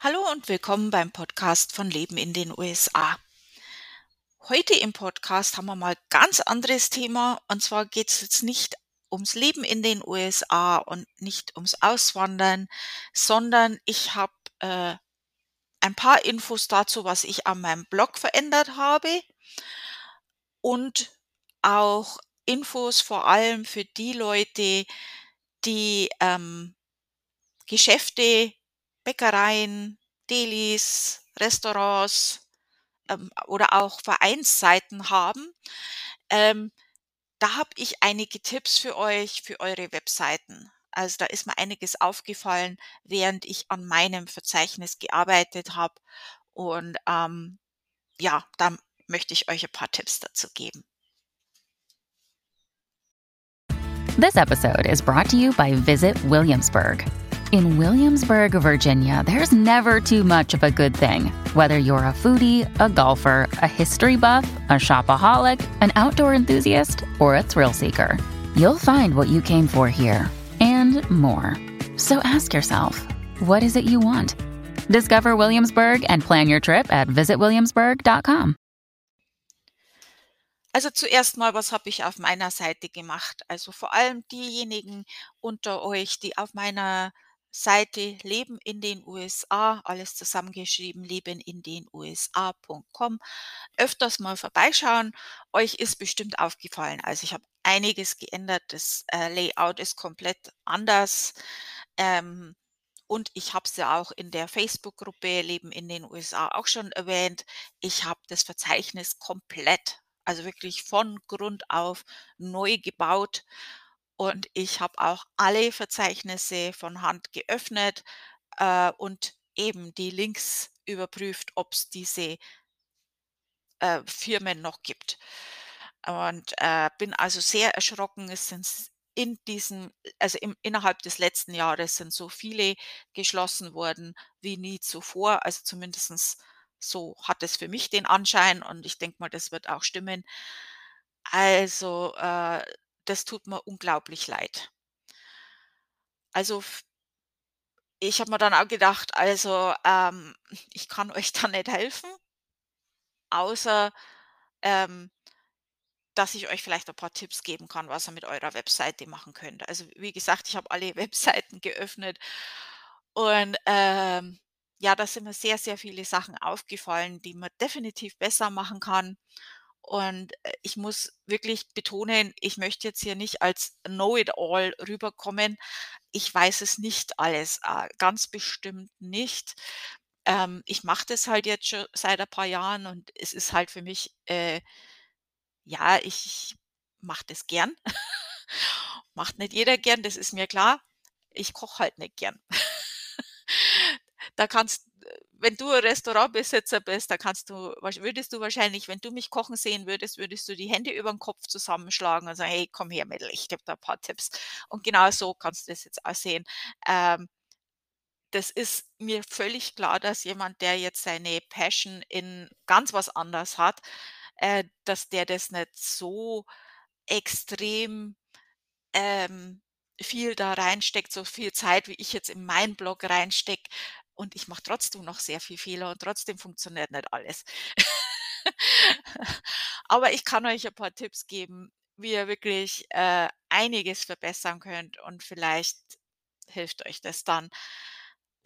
Hallo und willkommen beim Podcast von Leben in den USA. Heute im Podcast haben wir mal ganz anderes Thema und zwar geht es jetzt nicht ums Leben in den USA und nicht ums Auswandern, sondern ich habe äh, ein paar Infos dazu, was ich an meinem Blog verändert habe und auch Infos vor allem für die Leute, die ähm, Geschäfte, Bäckereien, Delis, Restaurants ähm, oder auch Vereinsseiten haben. Ähm, da habe ich einige Tipps für euch, für eure Webseiten. Also da ist mir einiges aufgefallen, während ich an meinem Verzeichnis gearbeitet habe. Und ähm, ja, da möchte ich euch ein paar Tipps dazu geben. This episode is brought to you by Visit Williamsburg. In Williamsburg, Virginia, there's never too much of a good thing. Whether you're a foodie, a golfer, a history buff, a shopaholic, an outdoor enthusiast, or a thrill seeker, you'll find what you came for here and more. So ask yourself, what is it you want? Discover Williamsburg and plan your trip at visitwilliamsburg.com. Also zuerst mal, was habe ich auf meiner Seite gemacht? Also vor allem diejenigen unter euch, die auf meiner Seite Leben in den USA, alles zusammengeschrieben, leben in den USA.com, öfters mal vorbeischauen. Euch ist bestimmt aufgefallen. Also ich habe einiges geändert. Das äh, Layout ist komplett anders. Ähm, und ich habe es ja auch in der Facebook-Gruppe Leben in den USA auch schon erwähnt. Ich habe das Verzeichnis komplett, also wirklich von Grund auf neu gebaut und ich habe auch alle Verzeichnisse von Hand geöffnet, äh, und eben die Links überprüft, ob es diese äh, Firmen noch gibt. Und, äh, bin also sehr erschrocken. Es sind in diesem also im innerhalb des letzten Jahres sind so viele geschlossen worden wie nie zuvor. Also zumindestens so hat es für mich den Anschein und ich denke mal, das wird auch stimmen. Also, äh das tut mir unglaublich leid. Also ich habe mir dann auch gedacht, also, ähm, ich kann euch da nicht helfen, außer, ähm, dass ich euch vielleicht ein paar Tipps geben kann, was ihr mit eurer Webseite machen könnt. Also, wie gesagt, ich habe alle Webseiten geöffnet und, ähm, ja, da sind mir sehr, sehr viele Sachen aufgefallen, die man definitiv besser machen kann. Und, äh, ich muss wirklich betonen, ich möchte jetzt hier nicht als Know-it-all rüberkommen. Ich weiß es nicht alles, äh, ganz bestimmt nicht. Ähm, ich mache das halt jetzt schon seit ein paar Jahren und es ist halt für mich, äh ja, ich mache das gern. Macht nicht jeder gern, das ist mir klar. Ich koche halt nicht gern. Da kannst wenn du Restaurantbesitzer bist, da kannst du würdest du wahrscheinlich, wenn du mich kochen sehen würdest, würdest du die Hände über den Kopf zusammenschlagen und sagen: „Hey, komm her, Mädel, ich gebe dir ein paar Tipps.“ Und genau so kannst du das jetzt auch sehen. Ähm, das ist mir völlig klar, dass jemand, der jetzt seine Passion in ganz was anders hat, äh, dass der das nicht so extrem, ähm, viel da reinsteckt, so viel Zeit, wie ich jetzt in meinen Blog reinstecke, und ich mache trotzdem noch sehr viel Fehler und trotzdem funktioniert nicht alles. Aber ich kann euch ein paar Tipps geben, wie ihr wirklich, äh, einiges verbessern könnt und vielleicht hilft euch das dann,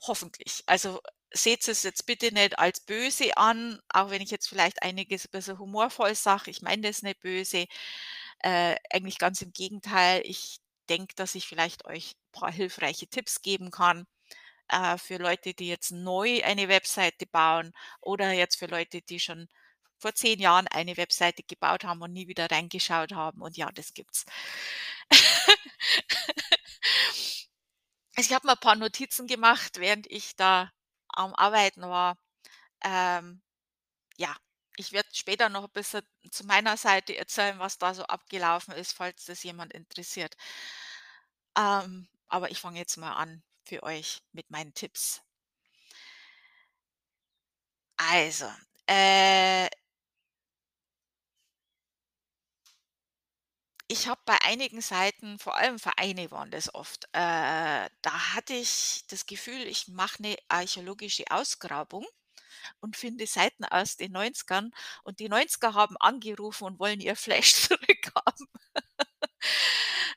hoffentlich. Also, seht es jetzt bitte nicht als böse an, auch wenn ich jetzt vielleicht einiges ein bisschen humorvoll sage. Ich meine das nicht böse, äh, eigentlich ganz im Gegenteil. Ich denke, dass ich vielleicht euch ein paar hilfreiche Tipps geben kann äh, für Leute, die jetzt neu eine Webseite bauen oder jetzt für Leute, die schon vor zehn Jahren eine Webseite gebaut haben und nie wieder reingeschaut haben. Und ja, das gibt's. Ich habe mir ein paar Notizen gemacht, während ich da am Arbeiten war. Ähm, ja, ich werde später noch ein bisschen zu meiner Seite erzählen, was da so abgelaufen ist, falls das jemand interessiert. Ähm, aber ich fange jetzt mal an für euch mit meinen Tipps. Also, äh Ich habe bei einigen Seiten, vor allem Vereine waren das oft, äh, da hatte ich das Gefühl, ich mache 'ne archäologische Ausgrabung und finde Seiten aus den 90ern und die 90er haben angerufen und wollen ihr Flash zurückhaben.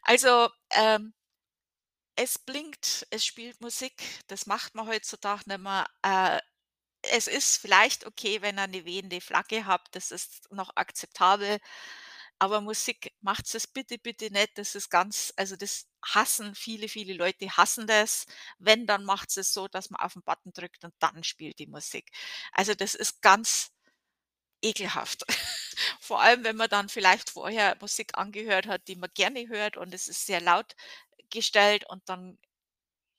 Also, ähm es blinkt, es spielt Musik, das macht man heutzutage nicht mehr. Äh, es ist vielleicht okay, wenn ihr 'ne wehende Flagge habt, das ist noch akzeptabel, aber Musik macht's es bitte, bitte nicht. Das ist ganz also, das hassen viele, viele Leute hassen das. Wenn, dann macht's es so, dass man auf 'n Button drückt und dann spielt die Musik. Also, das ist ganz ekelhaft. Vor allem, wenn man dann vielleicht vorher Musik angehört hat, die man gerne hört und es ist sehr laut gestellt und dann,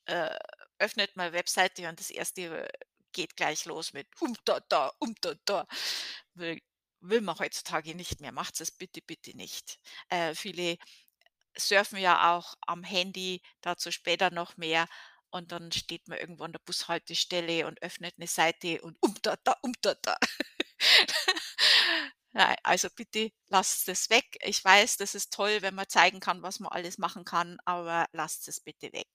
äh, öffnet man Webseite und das erste geht gleich los mit um da da, um da da. Will will man heutzutage nicht mehr. Macht's es bitte, bitte nicht. Äh, viele surfen ja auch am Handy, dazu später noch mehr und dann steht man irgendwo an der Bushaltestelle und öffnet 'ne Seite und um da da, um da da. Nei also, bitte lasst es weg. Ich weiß, das ist toll, wenn man zeigen kann, was man alles machen kann, aber lasst es bitte weg.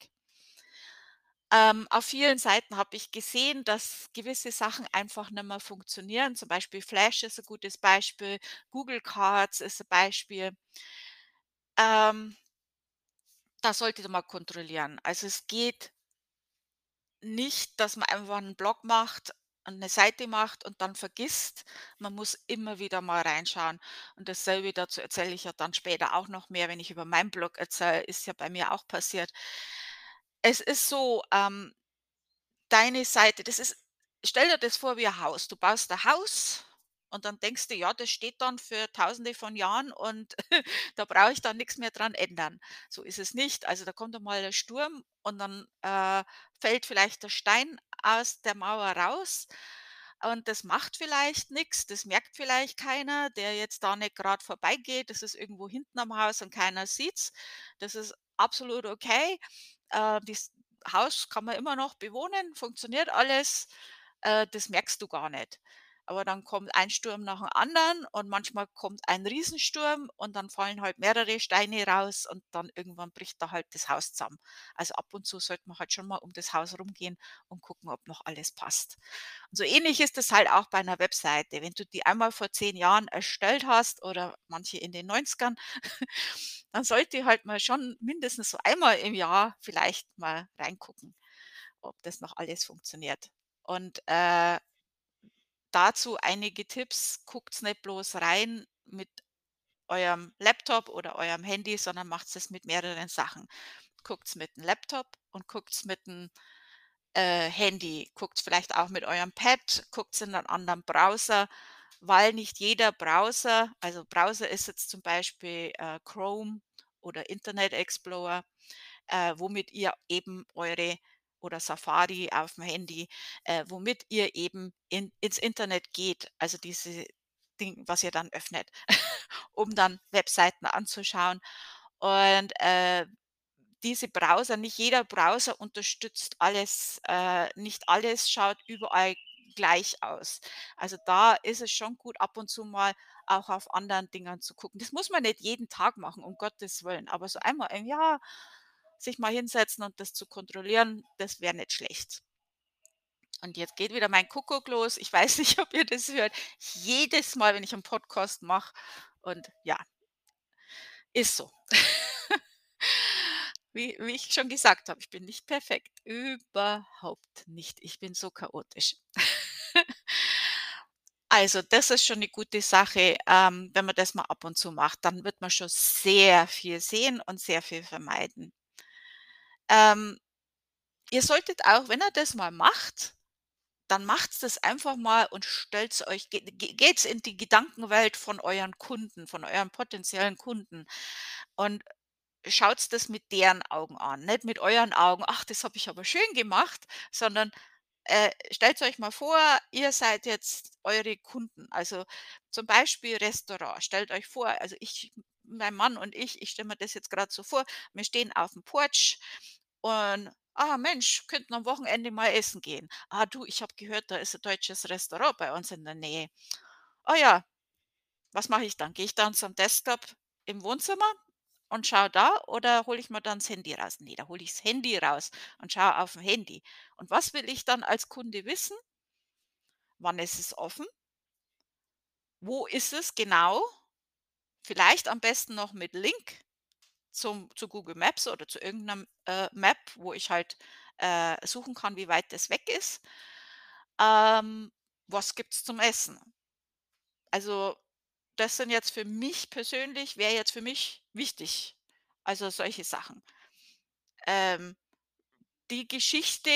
Ähm, auf vielen Seiten habe ich gesehen, dass gewisse Sachen einfach nicht mehr funktionieren. Zum Beispiel Flash ist 'n gutes Beispiel, Google Cards ist 'n Beispiel. Ähm das solltet ihr mal kontrollieren. Also, es geht nicht, dass man einfach 'n Blog macht und 'ne Seite macht und dann vergisst. Man muss immer wieder mal reinschauen. Und dasselbe dazu erzähle ich ja dann später auch noch mehr, wenn ich über meinen Blog erzähle, ist ja bei mir auch passiert. Es ist so, ähm, deine Seite das ist stell dir das vor wie 'n Haus. Du baust 'n Haus und dann denkst du: „Ja, das steht dann für Tausende von Jahren und da brauche ich dann nix mehr dran ändern.“ So ist es nicht. Also, da kommt einmal 'n Sturm und dann, äh, fällt vielleicht der Stein aus der Mauer raus und das macht vielleicht nix. Das merkt vielleicht keiner, der jetzt da nicht grad vorbeigeht. Das ist irgendwo hinten am Haus und keiner sieht's. Das ist absolut okay. Äh, das Haus kann man immer noch bewohnen, funktioniert alles. Äh, das merkst du gar nicht. Aber dann kommt ein Sturm nach dem anderen und manchmal kommt ein Riesensturm und dann fallen halt mehrere Steine raus und dann irgendwann bricht da halt das Haus zusammen. Also, ab und zu sollte man halt schon mal um das Haus rumgehen und gucken, ob noch alles passt. Und so ähnlich ist es halt auch bei 'ner Webseite. Wenn du die einmal vor 10 Jahren erstellt hast oder manche in den 90ern, dann sollte halt mal schon mindestens so einmal im Jahr vielleicht mal reingucken, ob das noch alles funktioniert. Und, äh dazu einige Tipps: Guckt's nicht bloß rein mit eurem Laptop oder eurem Handy, sondern macht's das mit mehreren Sachen. Guckt's mit'm Laptop und guckt's mit'm, äh, Handy. Guckt's vielleicht auch mit eurem Pad, guckt's in 'nen anderen Browser, weil nicht jeder Browser also, Browser ist jetzt zum Beispiel, äh, Chrome oder Internet Explorer, äh, womit ihr eben eure oder Safari auf'm Handy, äh, womit ihr eben in ins Internet geht, also, diese Ding, was ihr dann öffnet, um dann Webseiten anzuschauen. Und, äh, diese Browser nicht jeder Browser unterstützt alles äh, nicht alles schaut überall gleich aus. Also, da ist es schon gut, ab und zu mal auch auf anderen Dingern zu gucken. Das muss man nicht jeden Tag machen, um Gottes Willen, aber so einmal im Jahr sich mal hinsetzen und das zu kontrollieren, das wäre nicht schlecht. Und jetzt geht wieder mein Kuckuck los. Ich weiß nicht, ob ihr das hört. Jedes Mal, wenn ich 'n Podcast mache und ja. Ist so. Wie wie ich schon gesagt habe, ich bin nicht perfekt, überhaupt nicht. Ich bin so chaotisch. Also, das ist schon 'ne gute Sache, ähm, wenn man das mal ab und zu macht, dann wird man schon sehr viel sehen und sehr viel vermeiden. Ähm, ihr solltet auch, wenn ihr das mal macht, dann macht's das einfach mal und stellt's euch ge ge geht's in die Gedankenwelt von euren Kunden, von euren potenziellen Kunden und schaut's das mit deren Augen an, nicht mit euren Augen: „Ach, das habe ich aber schön gemacht“, sondern, äh, stellt's euch mal vor, ihr seid jetzt eure Kunden. Also, zum Beispiel Restaurant. Stellt euch vor, also, ich mein Mann und ich ich stelle mir das jetzt grad so vor, wir stehen auf'm Porch und: „Ah Mensch, könnten am Wochenende mal essen gehen. Ah, du, ich habe gehört, da ist 'n deutsches Restaurant bei uns in der Nähe. Oh ja, was mache ich dann? Gehe ich dann zum Desktop im Wohnzimmer und schaue da oder hole ich mir dann das Handy raus? Ne, da hole ich das Handy raus und schaue aufm Handy. Und was will ich dann als Kunde wissen? Wann ist es offen? Wo ist es genau? Vielleicht am besten noch mit Link zum zu Google Maps oder zu irgend 'nem, äh, Map, wo ich halt, äh, suchen kann, wie weit das weg ist. Ähm, was gibt's zum Essen? Also, das sind jetzt für mich persönlich wäre jetzt für mich wichtig, also solche Sachen. Ähm, die Geschichte,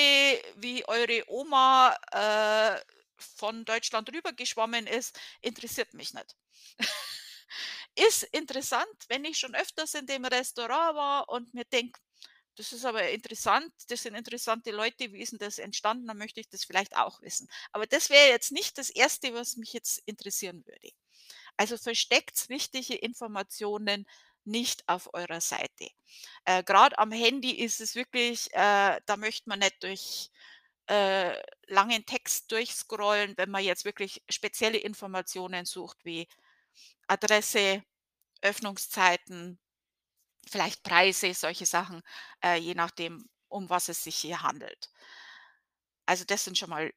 wie eure Oma, äh, von Deutschland rübergeschwommen ist, interessiert mich nicht. Ist interessant, wenn ich schon öfters in dem Restaurant war und mir denke: „Das ist aber interessant, das sind interessante Leute, wie ist 'n das entstanden? Dann möchte ich das vielleicht auch wissen.“ Aber das wäre jetzt nicht das Erste, was mich jetzt interessieren würde. Also, versteckt wichtige Informationen nicht auf eurer Seite. Äh, grad am Handy ist es wirklich äh, da möchte man nicht durch, äh, langen Text durchscrollen, wenn man jetzt wirklich spezielle Informationen sucht wie Adresse, Öffnungszeiten, vielleicht Preise, solche Sachen, äh, je nachdem, um was es sich hier handelt. Also, das sind schon mal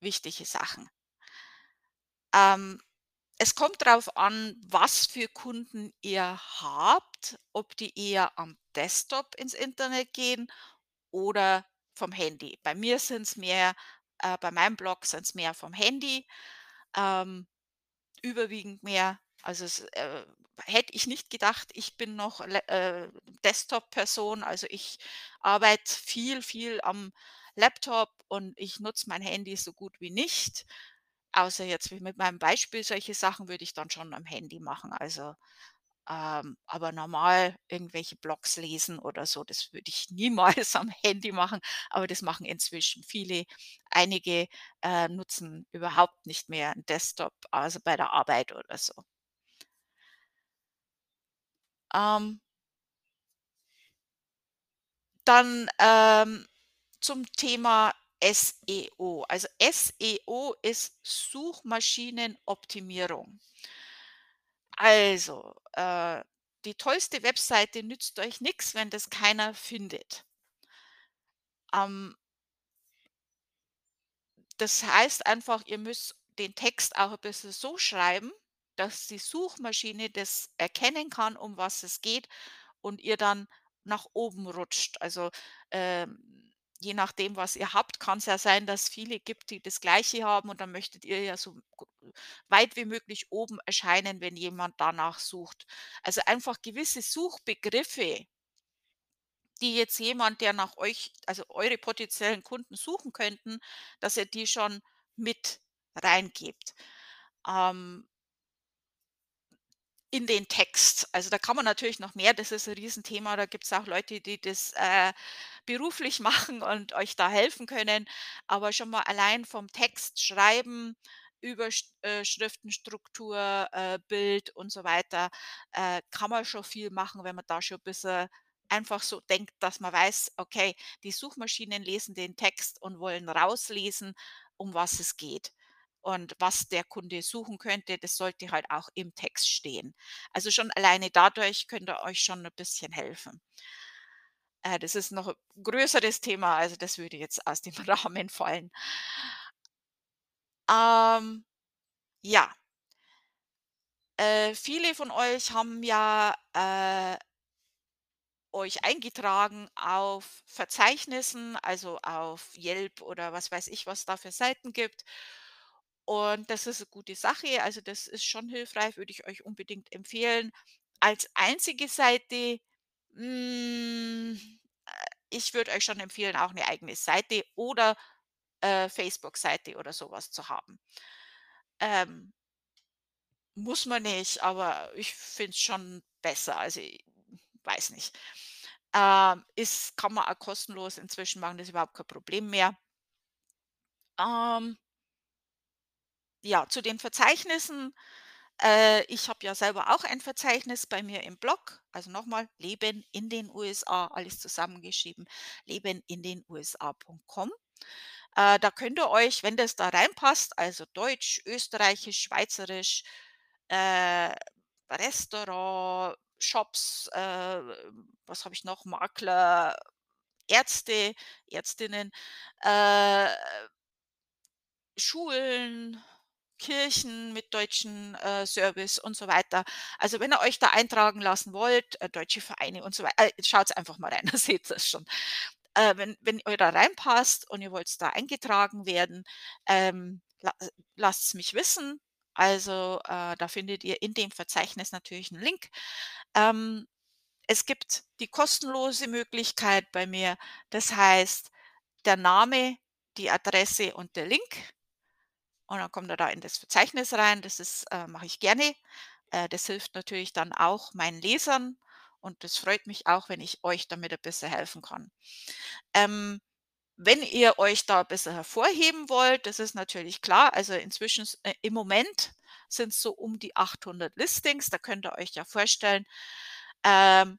wichtige Sachen. Ähm, es kommt drauf an, was für Kunden ihr habt, ob die eher am Desktop ins Internet gehen oder vom Handy. Bei mir sind's mehr äh, bei meinem Blog sind's mehr vom Handy, ähm, überwiegend mehr. Also, es, äh, hätte ich nicht gedacht. Ich bin noch äh, Desktop-Person, also ich arbeite viel, viel am Laptop und ich nutze mein Handy so gut wie nicht. Außer jetzt mit meinem Beispiel, solche Sachen würde ich dann schon am Handy machen. Also, ähm, aber normal irgendwelche Blogs lesen oder so, das würde ich niemals am Handy machen, aber das machen inzwischen viele. Einige, äh, nutzen überhaupt nicht mehr 'n Desktop, also bei der Arbeit oder so. Ähm Dann, ähm, zum Thema SEO. Also, SEO ist Suchmaschinenoptimierung. Also, äh, die tollste Webseite nützt euch nix, wenn das keiner findet. Ähm Das heißt einfach, ihr müsst den Text auch 'n bisschen so schreiben, dass die Suchmaschine das erkennen kann, um was es geht und ihr dann nach oben rutscht. Also, ähm, je nachdem, was ihr habt, kann's ja sein, dass viele gibt, die das Gleiche haben und dann möchtet ihr ja so weit wie möglich oben erscheinen, wenn jemand danach sucht. Also, einfach gewisse Suchbegriffe die jetzt jemand, der nach euch also eure potenziellen Kunden suchen könnten, dass ihr die schon mit reingebt. Ähm in den Text. Also, da kann man natürlich noch mehr das ist 'n Riesenthema. Da gibt's auch Leute, die das, äh, beruflich machen und euch da helfen können. Aber schon mal allein vom Text schreiben, Übersch äh, Schriftenstruktur, äh, Bild und so weiter, äh, kann man schon viel machen, wenn man da schon bisschen einfach so denkt, dass man weiß: „Okay, die Suchmaschinen lesen den Text und wollen rauslesen, um was es geht.“ Und was der Kunde suchen könnte, das sollte halt auch im Text stehen. Also, schon alleine dadurch könnt ihr euch schon 'n bisschen helfen. Äh, das ist noch 'n größeres Thema, also das würde jetzt aus dem Rahmen fallen. Ähm, ja. Äh, viele von euch haben ja, äh euch eingetragen auf Verzeichnissen, also auf Yelp oder was weiß ich, was da für Seiten gibt. Und das ist 'ne gute Sache. Also, das ist schon hilfreich, würde ich euch unbedingt empfehlen. Als einzige Seite, hm, äh, ich würde euch schon empfehlen, auch 'ne eigene Seite oder, äh, Facebook-Seite oder so was zu haben. Ähm muss man nicht, aber ich finde es schon besser. Also, i weiß nicht. Ähm, ist kann man auch kostenlos inzwischen machen, das ist überhaupt kein Problem mehr. Ähm ja, zu den Verzeichnissen. Äh, ich habe ja selber auch ein Verzeichnis bei mir im Blog. Also, noch mal, Leben in den USA, alles zusammengeschrieben, lebenindenusa.com. Äh, da könnt ihr euch, wenn das da reinpasst, also Deutsch, Österreichisch, Schweizerisch, äh, Restaurant Shops, äh, was habe ich noch? Makler, Ärzte, Ärztinnen, äh Schulen, Kirchen mit deutschen, äh, Service und so weiter. Also, wenn ihr euch da eintragen lassen wollt, äh, deutsche Vereine und so wei äh, schaut's einfach mal rein, da seht ihr's schon. Äh, wenn wenn ihr da reinpasst und ihr wollt da eingetragen werden, ähm, la äh, lasst's mich wissen. Also, äh, da findet ihr in dem Verzeichnis natürlich 'n Link. Ähm, es gibt die kostenlose Möglichkeit bei mir. Das heißt, der Name, die Adresse und der Link. Und dann kommt ihr da in das Verzeichnis rein. Das äh, mache ich gerne. Äh, das hilft natürlich dann auch meinen Lesern und das freut mich auch, wenn ich euch damit ein bisschen helfen kann. Ähm, wenn ihr euch da 'n bisschen hervorheben wollt, das ist natürlich klar. Also, inzwischen äh, im Moment sind's so um die 800 Listings. Da könnt ihr euch ja vorstellen, ähm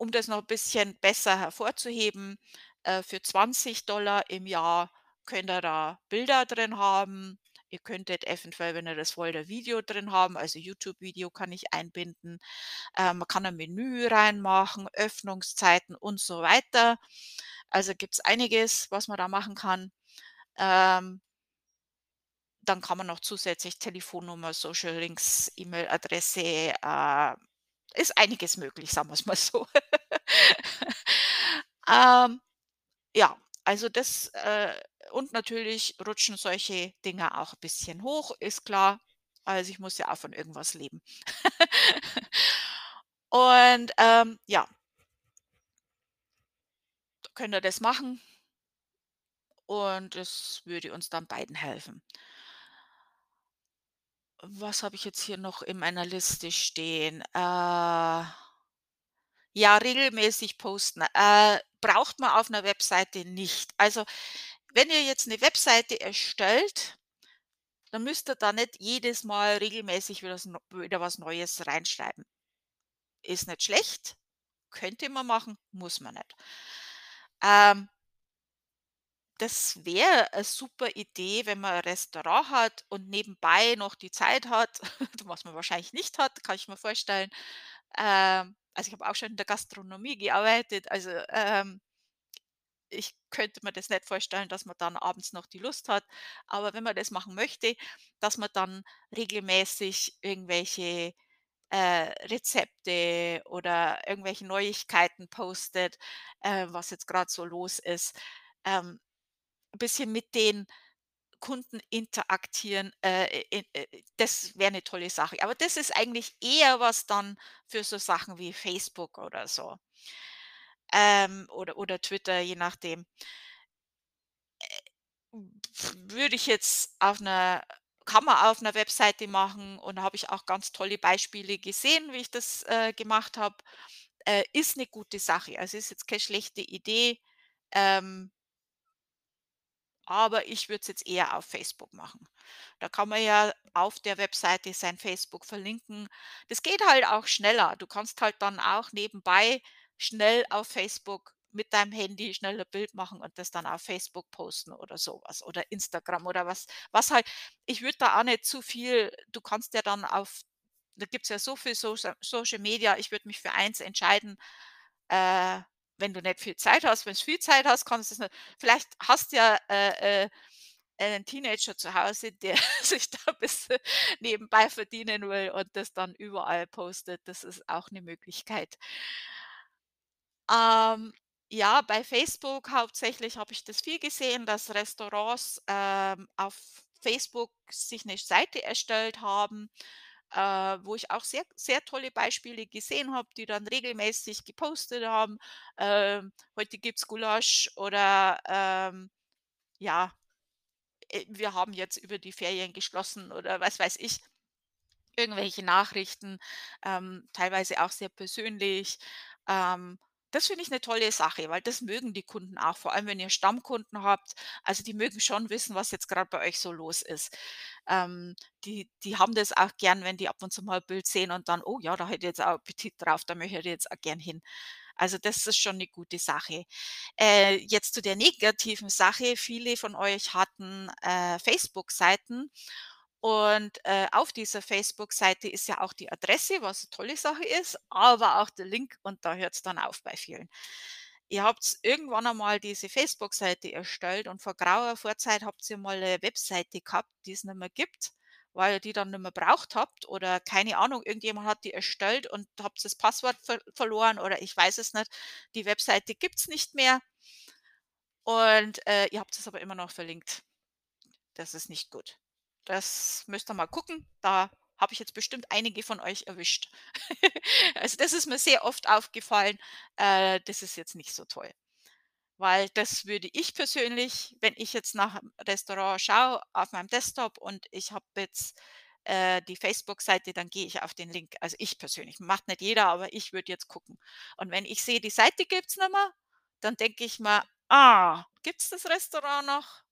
um das noch 'n bisschen besser hervorzuheben, äh, für 20 im Jahr könnt ihr da Bilder drin haben. Ihr könntet eventuell, wenn ihr das wollt, 'n Video drin haben, also YouTube-Video kann ich einbinden. Äh, man kann ein Menü reinmachen, Öffnungszeiten und so weiter. Also, gibt's einiges, was man da machen kann. Ähm dann kann man noch zusätzlich Telefonnummer, Social Links, E-Mail-Adresse, äh ist einiges möglich, sagen wir's mal so. Ähm, ja, also das äh, und natürlich rutschen solche Dinger auch 'n bisschen hoch, ist klar. Also, ich muss ja auch von irgendwas leben. Und, ähm, ja. Könnt ihr das machen und das würde uns dann beiden helfen. Was habe ich jetzt hier noch in meiner Liste stehen? Äh ja, regelmäßig posten. Äh, braucht man auf 'ner Webseite nicht. Also, wenn ihr jetzt 'ne Webseite erstellt, dann müsst ihr da nicht jedes Mal regelmäßig wieder was Neues reinschreiben. Ist nicht schlecht, könnte man machen, muss man nicht. Ähm das wäre a super Idee, wenn man 'n Restaurant hat und nebenbei noch die Zeit hat, was man wahrscheinlich nicht hat, kann ich mir vorstellen. Ähm, also, ich habe auch schon in der Gastronomie gearbeitet, also, ähm ich könnte mir das nicht vorstellen, dass man dann abends noch die Lust hat. Aber wenn man das machen möchte, dass man dann regelmäßig irgendwelche, äh, Rezepte oder irgendwelche Neuigkeiten postet, äh, was jetzt grad so los ist. Ähm, bisschen mit den Kunden interagieren, äh, das wäre 'ne tolle Sache. Aber das ist eigentlich eher was dann für so Sachen wie Facebook oder so. Ähm, oder oder Twitter, je nachdem. Äh, würde ich jetzt auf 'ner kann man auf 'ner Webseite machen und da habe ich auch ganz tolle Beispiele gesehen, wie ich das, äh, gemacht habe. Äh, ist 'ne gute Sache. Also, ist jetzt keine schlechte Idee, ähm aber ich würde es jetzt eher auf Facebook machen. Da kann man ja auf der Webseite sein Facebook verlinken. Das geht halt auch schneller. Du kannst halt dann auch nebenbei schnell auf Facebook mit deinem Handy schnell 'n Bild machen und das dann auf Facebook posten oder so was oder Instagram oder was was halt ich würde da auch nicht zu viel du kannst ja dann auf da gibt's ja so viel Socia Social Media, ich würde mich für eins entscheiden, äh, wenn du nicht viel Zeit hast. Wenn's viel Zeit hast, kannst du's nicht vielleicht hast ja, äh, äh, einen Teenager zu Hause, der sich da bisschen nebenbei verdienen will und das dann überall postet. Das ist auch 'ne Möglichkeit. Ähm, ja, bei Facebook hauptsächlich habe ich das viel gesehen, dass Restaurants, ähm, auf Facebook sich 'ne Seite erstellt haben, äh, wo ich auch sehr sehr tolle Beispiele gesehen habe, die dann regelmäßig gepostet haben. Ähm, heute gibt's Gulasch oder, ähm, ja, äh, wir haben jetzt über die Ferien geschlossen oder was weiß ich. Irgendwelche Nachrichten, ähm, teilweise auch sehr persönlich. Das finde ich 'ne tolle Sache, weil das mögen die Kunden auch, vor allem wenn ihr Stammkunden habt. Also, die mögen schon wissen, was jetzt grad bei euch so los ist. Ähm, die die haben das auch gern, wenn die ab und zu mal 'n Bild sehen und dann: „Oh ja, da hätte ich jetzt auch Appetit drauf, da möchte ich jetzt auch gern hin.“ Also, das ist schon 'ne gute Sache. Äh, jetzt zu der negativen Sache. Viele von euch hatten, äh, Facebook-Seiten Und, äh, auf dieser Facebook-Seite ist ja auch die Adresse, was 'ne tolle Sache ist, aber auch der Link und da hört's dann auf bei vielen. Ihr habt's irgendwann einmal diese Facebook-Seite erstellt und vor grauer Vorzeit habt ihr mal 'ne Webseite gehabt, die es nicht mehr gibt, weil ihr die dann nicht mehr braucht habt oder keine Ahnung, irgendjemand hat die erstellt und habt das Passwort ver verloren oder ich weiß es nicht. Die Webseite gibt's nicht mehr und, äh, ihr habt es aber immer noch verlinkt. Das ist nicht gut. Das müsst ihr mal gucken. Da habe ich jetzt bestimmt einige von euch erwischt. Also, das ist mir sehr oft aufgefallen. Äh, das ist jetzt nicht so toll. Weil das würde ich persönlich, wenn ich jetzt nach 'm Restaurant schaue auf meinem Desktop und ich habe jetzt, äh, die Facebook-Seite, dann gehe ich auf den Link. Also, ich persönlich, macht nicht jeder, aber ich würde jetzt gucken. Und wenn ich sehe, die Seite gibt's nicht mehr, dann denke ich mir: „Ah, gibt's das Restaurant noch?“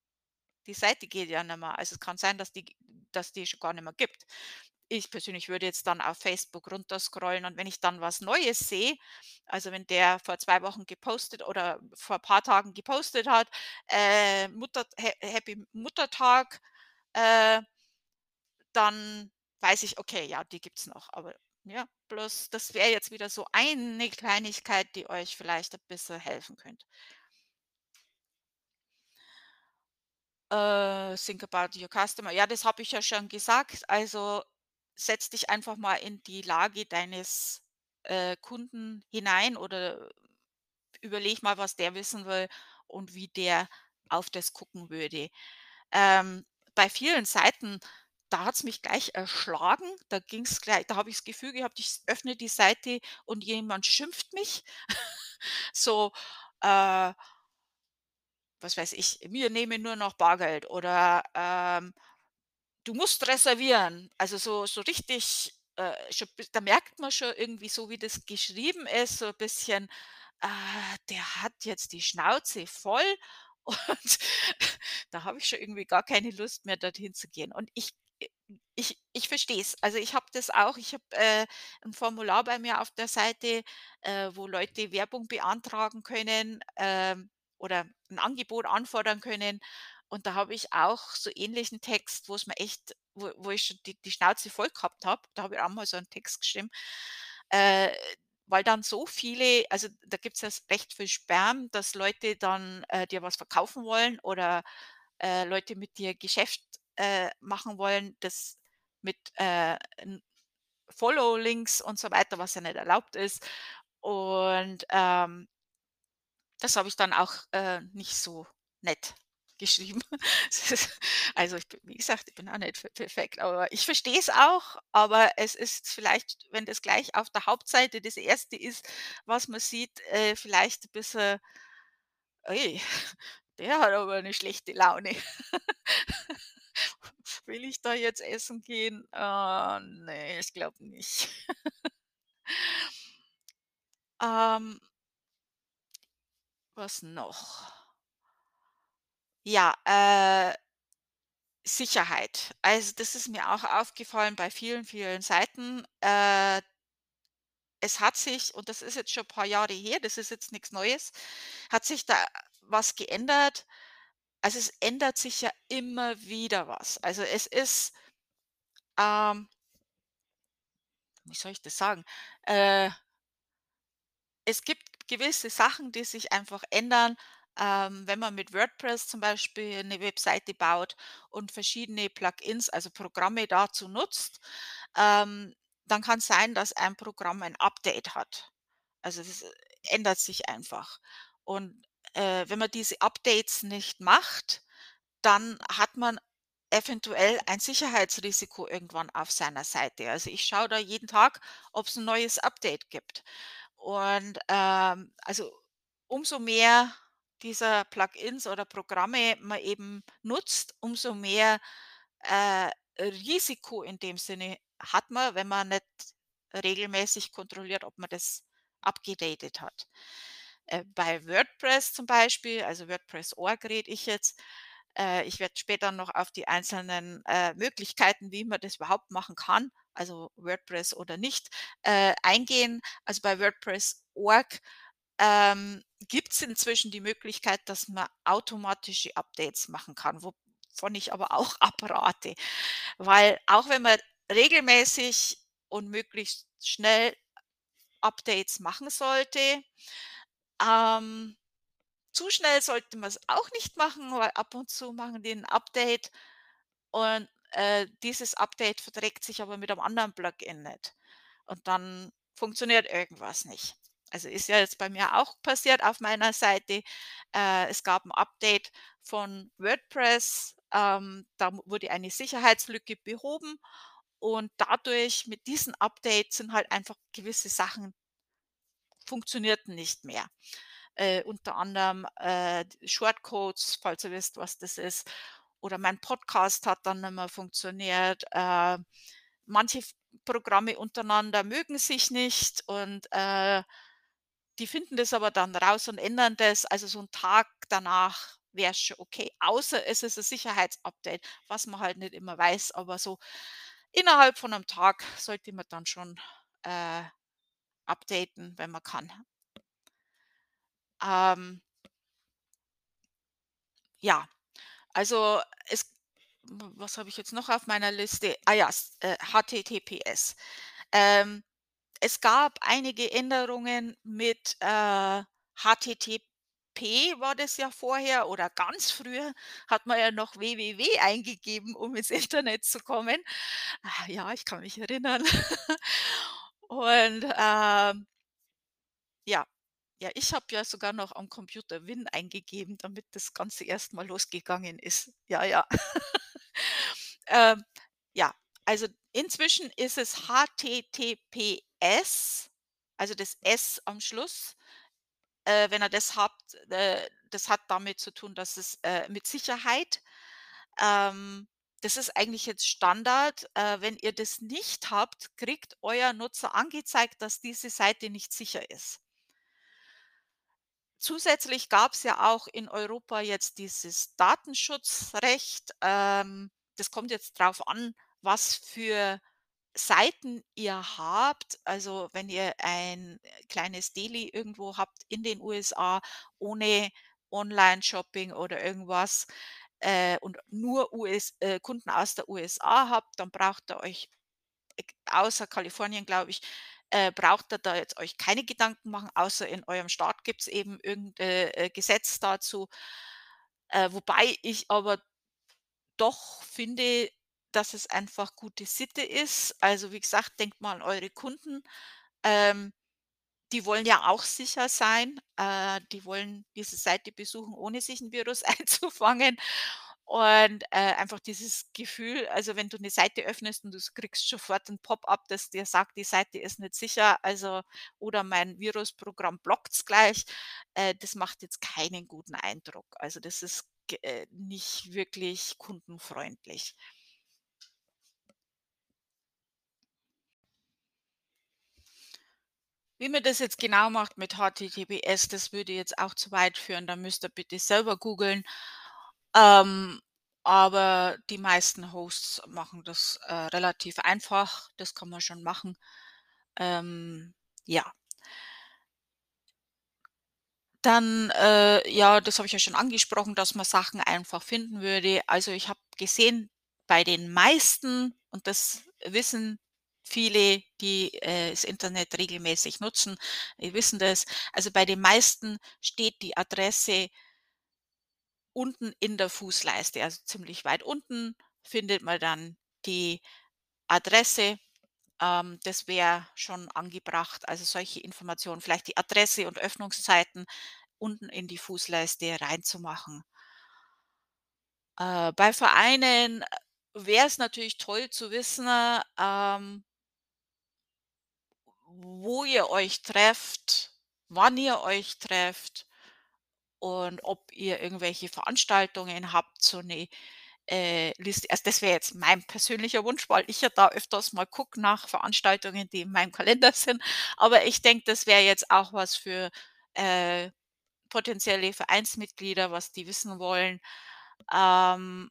Die Seite geht ja nicht mehr. Also, es kann sein, dass die dass die schon gar nicht mehr gibt. Ich persönlich würde jetzt dann auf Facebook runterscrollen und wenn ich dann was Neues sehe, also, wenn der vor 2 Wochen gepostet oder vor paar Tagen gepostet hat, äh, Mutter Ha Happy Muttertag, äh dann weiß ich, okay, ja, die gibt's noch. Aber ja, bloß das wäre jetzt wieder so eine Kleinigkeit, die euch vielleicht ein bisschen helfen könnte. Äh, think about your customer. Ja, das habe ich ja schon gesagt. Also, setz dich einfach mal in die Lage deines, äh, Kunden hinein oder überleg mal, was der wissen will und wie der auf das gucken würde. Ähm, bei vielen Seiten, da hat's mich gleich erschlagen. Da ging's glei da habe ich das Gefühl gehabt, ich öffne die Seite und jemand schimpft mich. So, äh was weiß ich, wir nehmen nur noch Bargeld oder, ähm, du musst reservieren. Also, so so richtig, äh, schon da merkt man schon irgendwie so, wie das geschrieben ist, so 'n bisschen, äh, der hat jetzt die Schnauze voll und da habe ich schon irgendwie gar keine Lust mehr, dorthin zu gehen. Und ich i ich ich verstehe es. Also, ich habe das auch. Ich habe, äh, 'n Formular bei mir auf der Seite, äh, wo Leute Werbung beantragen können, ähm, oder 'n Angebot anfordern können. Und da habe ich auch so ähnlichen Text, wo's mir echt wo wo ich schon die die Schnauze voll gehabt habe. Da habe ich auch mal so 'n Text geschrieben, äh, weil dann so viele also, da gibt's ja s recht viel Spam, dass Leute dann, äh, dir was verkaufen wollen oder, äh, Leute mit dir Geschäft, äh, machen wollen, das mit, äh, Follow-Links und so weiter, was ja nicht erlaubt ist. Und, ähm das habe ich dann auch, äh, nicht so nett geschrieben. Also, ich wie gesagt, ich bin auch nicht perfekt, aber ich verstehe es auch, aber es ist vielleicht, wenn das gleich auf der Hauptseite das 1. ist, was man sieht, äh, vielleicht 'n bisschen ui, der hat aber 'ne schlechte Laune. Will ich da jetzt essen gehen? Ah, ne, ich glaube nicht. Ähm was noch? Ja, äh Sicherheit. Also, das ist mir auch aufgefallen bei vielen, vielen Seiten. Äh es hat sich und das ist jetzt schon paar Jahre her, das ist jetzt nix Neues, hat sich da was geändert. Also, es ändert sich ja immer wieder was. Also, es ist ähm wie soll ich das sagen? Äh es gibt gewisse Sachen, die sich einfach ändern, ähm, wenn man mit WordPress zum Beispiel 'ne Webseite baut und verschiedene Plugins, also Programme dazu nutzt, ähm, dann kann's sein, dass ein Programm ein Update hat. Also, das ändert sich einfach. Und, äh, wenn man diese Updates nicht macht, dann hat man eventuell ein Sicherheitsrisiko irgendwann auf seiner Seite. Also, ich schaue da jeden Tag, ob's 'n neues Update gibt. Und, ähm, also, umso mehr dieser Plugins oder Programme man eben nutzt, umso mehr, äh, Risiko in dem Sinne hat man, wenn man nicht regelmäßig kontrolliert, ob man das abgedatet hat. Äh, bei WordPress zum Beispiel, also WordPress.org rede ich jetzt, äh, ich werde später noch auf die einzelnen, äh, Möglichkeiten, wie man das überhaupt machen kann, also WordPress oder nicht, äh, eingehen. Also, bei WordPress.org, ähm, gibt's inzwischen die Möglichkeit, dass man automatische Updates machen kann, wo wovon ich aber auch abrate. Weil auch wenn man regelmäßig und möglichst schnell Updates machen sollte, ähm, zu schnell sollte man es auch nicht machen, weil ab und zu machen die 'n Update und, äh, dieses Update verträgt sich aber mit einem anderen Plugin nicht. Und dann funktioniert irgendwas nicht. Also, ist ja jetzt bei mir auch passiert auf meiner Seite. Äh, es gab ein Update von WordPress, ähm, da wurde eine Sicherheitslücke behoben und dadurch mit diesem Update sind halt einfach gewisse Sachen funktionierten nicht mehr. Äh, unter anderem, äh, Shortcodes, falls ihr wisst, was das ist. Oder mein Podcast hat dann nicht mehr funktioniert. Äh, manche Programme untereinander mögen sich nicht und, äh, die finden das aber dann raus und ändern das. Also, so 'n Tag danach wäre schon okay, außer es ist 'n Sicherheitsupdate, was man halt nicht immer weiß, aber so innerhalb von 'nem Tag sollte man dann schon, äh, updaten, wenn man kann. Ähm ja, also, es was habe ich jetzt noch auf meiner Liste? Ah ja, äh, HTTPS. Ähm, es gab einige Änderungen mit, äh, HTTP war das ja vorher oder ganz früher hat man ja noch WWW eingegeben, um ins Internet zu kommen. Ah ja, ich kann mich erinnern. Und, ähm ja. Ja, ich habe ja sogar noch am Computer Win eingegeben, damit das Ganze erst mal losgegangen ist. Ja, ja. Ähm, ja, also, inzwischen ist es HTTPS, also, das S am Schluss. Äh, wenn ihr das habt, äh, das hat damit zu tun, dass es, äh, mit Sicherheit ähm, das ist eigentlich jetzt Standard. Äh, wenn ihr das nicht habt, kriegt euer Nutzer angezeigt, dass diese Seite nicht sicher ist. Zusätzlich gab's ja auch in Europa jetzt dieses Datenschutzrecht. Ähm, das kommt jetzt drauf an, was für Seiten ihr habt. Also, wenn ihr ein, äh, kleines Deli irgendwo habt in den USA ohne Online-Shopping oder irgendwas, äh, und nur US äh, Kunden aus der USA habt, dann braucht ihr euch eg außer Kalifornien, glaube ich, äh, braucht ihr da jetzt euch keine Gedanken machen, außer in eurem Staat gibt's eben irgend äh, äh, Gesetz dazu. Äh, wobei ich aber doch finde, dass es einfach gute Sitte ist. Also, wie gesagt, denkt mal an eure Kunden. Ähm, die wollen ja auch sicher sein. Äh, die wollen diese Seite besuchen, ohne sich 'n Virus einzufangen. Und, äh, einfach dieses Gefühl also, wenn du 'ne Seite öffnest und du kriegst sofort 'n Pop-up, das dir sagt, die Seite ist nicht sicher, also oder mein Virusprogramm blockt's gleich, äh, das macht jetzt keinen guten Eindruck. Also, das ist äh, nicht wirklich kundenfreundlich. Wie man das jetzt genau macht mit HTTPS, das würde jetzt auch zu weit führen. Da müsst ihr bitte selber googeln. Ähm, aber die meisten Hosts machen das, äh, relativ einfach. Das kann man schon machen. Ähm, ja. Dann, äh, ja, das habe ich ja schon angesprochen, dass man Sachen einfach finden würde. Also, ich habe gesehen, bei den meisten und das wissen viele, die, äh, das Internet regelmäßig nutzen, die wissen das. Also, bei den meisten steht die Adresse unten in der Fußleiste, also, ziemlich weit unten findet man dann die Adresse. Ähm, das wäre schon angebracht, also, solche Informationen, vielleicht die Adresse und Öffnungszeiten unten in die Fußleiste reinzumachen. Äh, bei Vereinen, wäre es natürlich toll zu wissen, ähm wo ihr euch trefft, wann ihr euch trefft und ob ihr irgendwelche Veranstaltungen habt, so 'ne, äh, Liste. Also, das wäre jetzt mein persönlicher Wunsch, weil ich ja da öfters mal gucke nach Veranstaltungen, die in meinem Kalender sind. Aber ich denke, das wäre jetzt auch was für, äh, potenzielle Vereinsmitglieder, was die wissen wollen, ähm,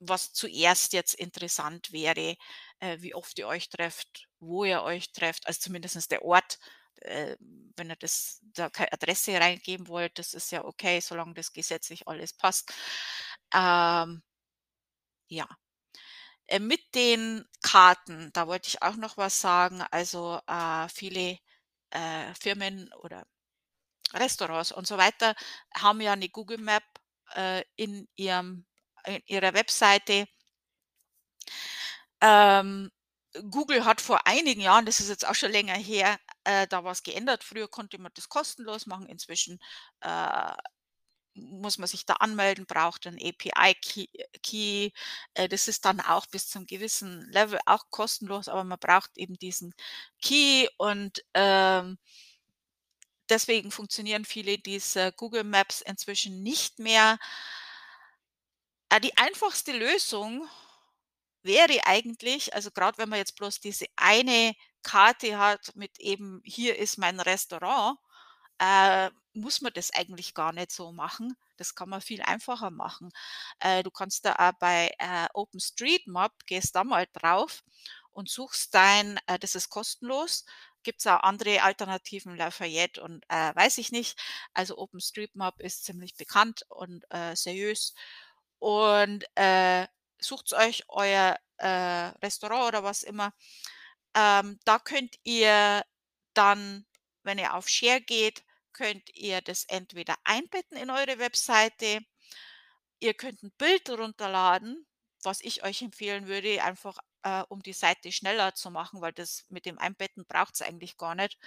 was zuerst jetzt interessant wäre, äh, wie oft ihr euch trefft, wo ihr euch trefft, also, zumindest der Ort. Äh, wenn ihr das da keine Adresse reingeben wollt, das ist ja okay, solange das gesetzlich alles passt. Ähm Ja. Äh, mit den Karten, da wollte ich auch noch was sagen. Also, äh, viele, äh, Firmen oder Restaurants und so weiter haben ja 'ne Google Map, äh, in ihrem in ihrer Webseite. Ähm, Google hat vor einigen Jahren, das ist jetzt auch schon länger her, äh, da was geändert. Früher konnte man das kostenlos machen. Inzwischen, äh, muss man sich da anmelden, braucht 'n API-Key Key. Äh, das ist dann auch bis zum gewissen Level auch kostenlos, aber man braucht eben diesen Key und, ähm deswegen funktionieren viele dieser Google Maps inzwischen nicht mehr. Äh, die einfachste Lösung wäre eigentlich also, grad wenn man jetzt bloß diese eine Karte hat mit eben: „Hier ist mein Restaurant“, äh, muss man das eigentlich gar nicht so machen. Das kann man viel einfacher machen. Äh, du kannst da auch bei, äh, OpenStreetMap gehst da mal drauf und suchst dein äh, das ist kostenlos. Gibt's auch andere Alternativen, Lafayette und, äh, weiß ich nicht. Also, OpenStreetMap ist ziemlich bekannt und, äh, seriös. Und, äh, sucht's euch euer, äh, Restaurant oder was immer. Ähm, da könnt ihr dann, wenn ihr auf Share geht, könnt ihr das entweder einbetten in eure Webseite. Ihr könnt 'n Bild runterladen, was ich euch empfehlen würde, einfach, äh, um die Seite schneller zu machen, weil das mit dem Einbetten braucht's eigentlich gar nicht.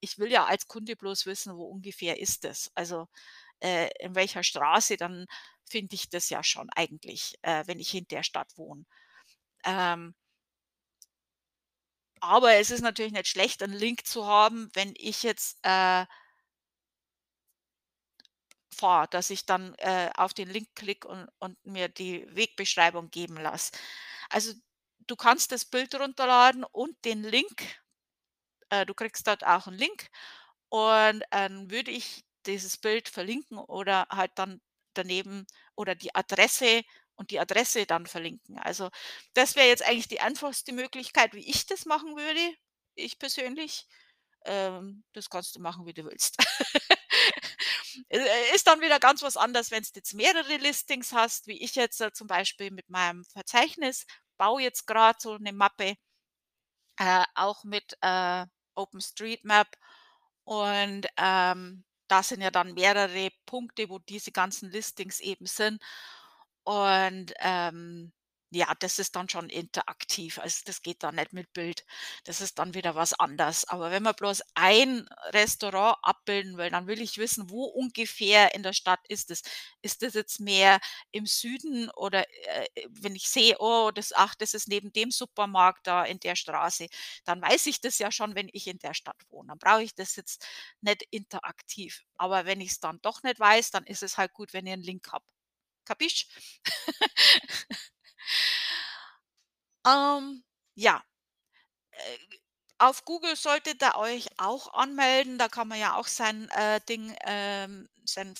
Ich will ja als Kunde bloß wissen, wo ungefähr ist das. Also, äh, in welcher Straße, dann finde ich das ja schon eigentlich, äh, wenn ich in der Stadt wohne. Ähm aber es ist natürlich nicht schlecht, 'n Link zu haben, wenn ich jetzt, äh fahre, dass ich dann, äh, auf den Link klicke und und mir die Wegbeschreibung geben lasse. Also, du kannst das Bild runterladen und den Link. Äh, du kriegst dort auch 'n Link und, ähm, würde ich dieses Bild verlinken oder halt dann daneben oder die Adresse und die Adresse dann verlinken. Also, das wäre jetzt eigentlich die einfachste Möglichkeit, wie ich das machen würde, ich persönlich. Ähm, das kannst du machen, wie du willst. Äh, äh, ist dann wieder ganz was anderes, wenn's jetzt mehrere Listings hast, wie ich jetzt, äh, zum Beispiel mit meinem Verzeichnis, baue jetzt grad so 'ne Mappe äh, auch mit, äh, OpenStreetMap und, ähm, da sind ja dann mehrere Punkte, wo diese ganzen Listings eben sind. Und, ähm, ja, das ist dann schon interaktiv. Also, das geht dann nicht mit Bild. Das ist dann wieder was anderes. Aber wenn man bloß ein Restaurant abbilden will, dann will ich wissen, wo ungefähr in der Stadt ist es. Ist das jetzt mehr im Süden oder, äh, wenn ich sehe: „Oh, das ach, das ist neben dem Supermarkt da in der Straße“, dann weiß ich das ja schon, wenn ich in der Stadt wohne. Dann brauche ich das jetzt nicht interaktiv. Aber wenn ich's dann doch nicht weiß, dann ist es halt gut, wenn ihr 'n Link habt. Kapisch? Ähm, ja. Äh, auf Google solltet ihr euch auch anmelden. Da kann man ja auch sein, äh, Ding, ähm, sein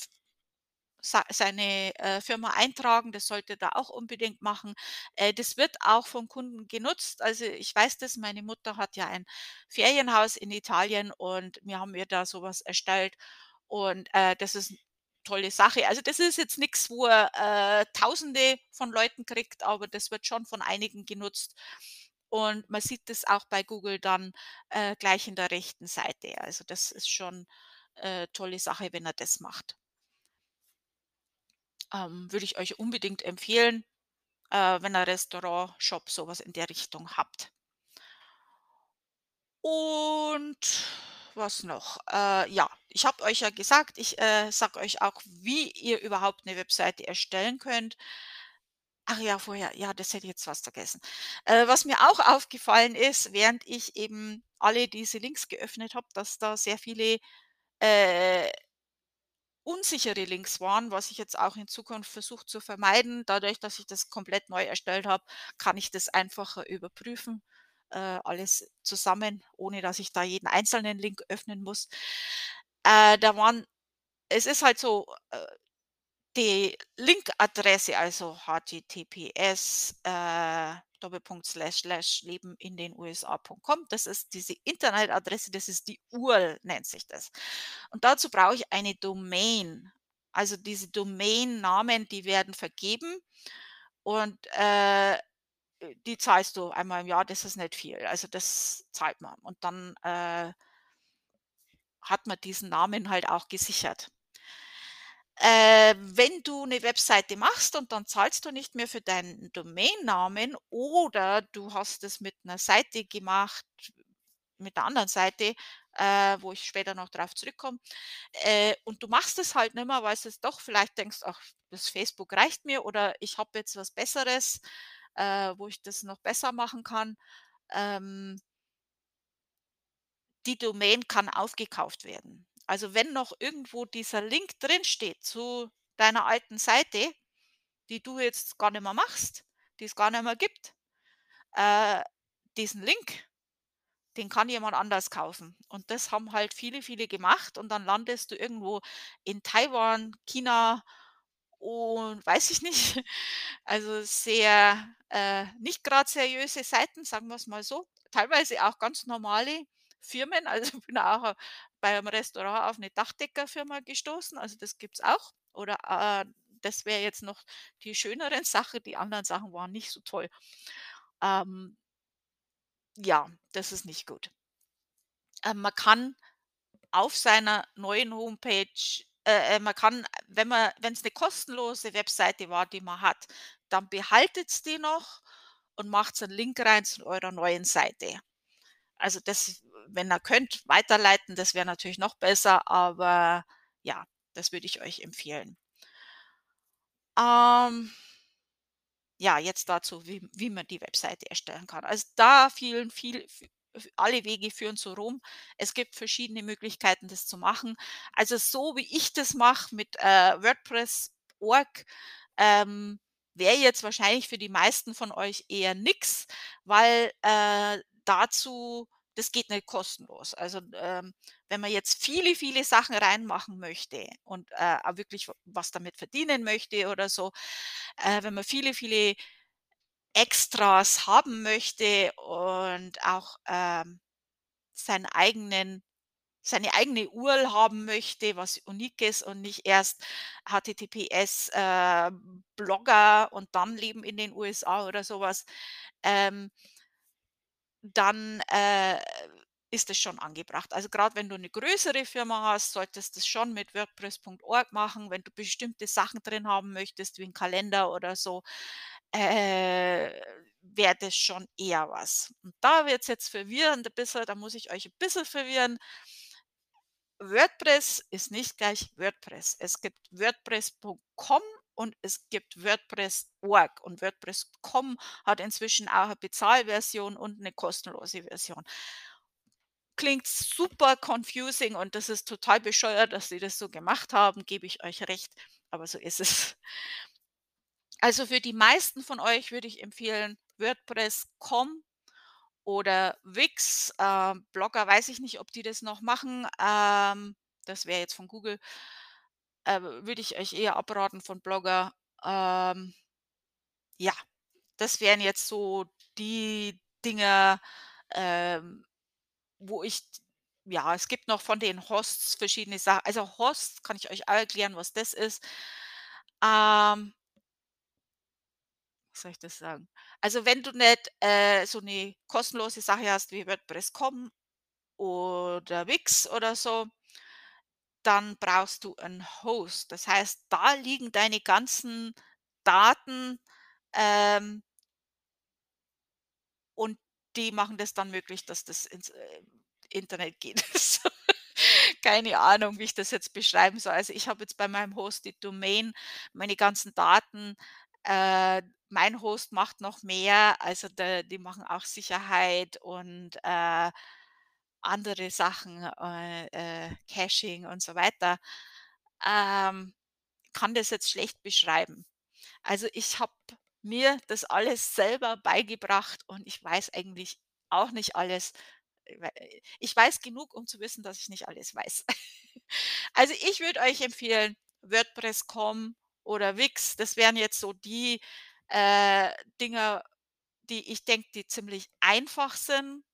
seine, äh, Firma eintragen. Das solltet ihr auch unbedingt machen. Äh, das wird auch von Kunden genutzt. Also, ich weiß das, meine Mutter hat ja ein Ferienhaus in Italien und wir haben ihr da so was erstellt und, äh, das ist tolle Sache. Also, das ist jetzt nix, wo er, äh, Tausende von Leuten kriegt, aber das wird schon von einigen genutzt. Und man sieht das auch bei Google dann, äh, gleich in der rechten Seite. Also, das ist schon, äh, tolle Sache, wenn er das macht. Ähm, würde ich euch unbedingt empfehlen, äh, wenn ihr Restaurant, Shop, so was in der Richtung habt. Und was noch? Äh, ja, ich habe euch ja gesagt, ich, äh, sage euch auch, wie ihr überhaupt 'ne Webseite erstellen könnt. Ach ja, vorher ja, das hätte ich jetzt fast vergessen. Äh, was mir auch aufgefallen ist, während ich eben alle diese Links geöffnet habe, dass da sehr viele, äh unsichere Links waren, was ich jetzt auch in Zukunft versuche zu vermeiden. Dadurch, dass ich das komplett neu erstellt habe, kann ich das einfacher überprüfen, äh, alles zusammen, ohne dass ich da jeden einzelnen Link öffnen muss. Äh, da waren es ist halt so, äh, die Linkadresse, also https, äh, Doppelpunkt Slash Slash Leben in den USA.com. Das ist diese Internetadresse, das ist die URL, nennt sich das. Und dazu brauche ich eine Domain. Also, diese Domain-Namen, die werden vergeben und, äh, die zahlst du einmal im Jahr, das ist nicht viel. Also, das zahlt man und dann, äh hat man diesen Namen halt auch gesichert. Äh, wenn du 'ne Webseite machst und dann zahlst du nicht mehr für deinen Domainnamen oder du hast es mit 'ner Seite gemacht mit 'ner anderen Seite, äh, wo ich später noch drauf zurückkomme, äh, und du machst es halt nicht mehr, weil's jetzt doch vielleicht denkst: „Ach, das Facebook reicht mir“ oder „Ich habe jetzt was Besseres, äh, wo ich das noch besser machen kann“, ähm die Domain kann aufgekauft werden. Also, wenn noch irgendwo dieser Link drinsteht zu deiner alten Seite, die du jetzt gar nicht mehr machst, die es gar nicht mehr gibt, äh, diesen Link, den kann jemand anders kaufen. Und das haben halt viele, viele gemacht und dann landest du irgendwo in Taiwan, China und weiß ich nicht. Also, sehr, äh, nicht grad seriöse Seiten, sagen wir's mal so. Teilweise auch ganz normale Firmen. Also, ich bin auch beim Restaurant auf 'ne Dachdeckerfirma gestoßen, also, das gibt's auch. Oder, äh, das wäre jetzt noch die schöneren Sache, die anderen Sachen waren nicht so toll. Ähm ja, das ist nicht gut. Ähm, man kann auf seiner neuen Homepage äh, äh, man kann, wenn man wenn's 'ne kostenlose Webseite war, die man hat, dann behaltet's die noch und macht's 'n Link rein zu eurer neuen Seite. Also, das wenn ihr könnt, weiterleiten, das wäre natürlich noch besser, aber ja, das würde ich euch empfehlen. Ähm ja, jetzt dazu, wie wie man die Webseite erstellen kann. Also, da vielen viel alle Wege führen zu Rom. Es gibt verschiedene Möglichkeiten, das zu machen. Also, so wie ich das mache mit, äh, WordPress.org, ähm, wäre jetzt wahrscheinlich für die meisten von euch eher nix, weil, äh, dazu das geht nicht kostenlos. Also, ähm, wenn man jetzt viele, viele Sachen reinmachen möchte und, äh, auch wirklich was damit verdienen möchte oder so, äh, wenn man viele, viele Extras haben möchte und auch, ähm, seinen eigenen seine eigene URL haben möchte, was Unikes und nicht erst HTTPS, äh, Blogger und dann leben in den USA oder so was, ähm dann, äh, ist das schon angebracht. Also, grad wenn du 'ne größere Firma hast, solltest du's schon mit WordPress.org machen. Wenn du bestimmte Sachen drin haben möchtest, wie 'n Kalender oder so, äh, wäre das schon eher was. Und da wird's jetzt verwirrend 'n bisschen, da muss ich euch 'n bisschen verwirren. WordPress ist nicht gleich WordPress. Es gibt WordPress.com und es gibt WordPress.org und WordPress.com hat inzwischen auch 'ne Bezahlversion und 'ne kostenlose Version. Klingt super confusing und das ist total bescheuert, dass sie das so gemacht haben, gebe ich euch recht, aber so ist es. Also, für die meisten von euch würde ich empfehlen WordPress.com oder Wix. Ähm, Blogger weiß ich nicht, ob die das noch machen. Ähm, das wäre jetzt von Google. Äh, würde ich euch eher abraten von Blogger. Ähm ja, das wären jetzt so die Dinger, ähm, wo ich ja, es gibt noch von den Hosts verschiedene Sa also, Hosts kann ich euch erklären, was das ist. Ähm soll ich das sagen? Also, wenn du nicht, äh, so 'ne kostenlose Sache hast wie WordPress.com oder Wix oder so dann brauchst du 'n Host. Das heißt, da liegen deine ganzen Daten, ähm und die machen das dann möglich, dass das ins, äh, Internet geht. Keine Ahnung, wie ich das jetzt beschreiben soll. Also, ich habe jetzt bei meinem Host die Domain, meine ganzen Daten. Äh, mein Host macht noch mehr, also, da die machen auch Sicherheit und, äh, andere Sachen, äh, äh, Caching und so weiter. Ähm, kann das jetzt schlecht beschreiben. Also, ich habe mir das alles selber beigebracht und ich weiß eigentlich auch nicht alles. Wei ich weiß genug, um zu wissen, dass ich nicht alles weiß. Also, ich würde euch empfehlen, WordPress.com oder Wix. Das wären jetzt so die, äh, Dinger, die ich denke, die ziemlich einfach sind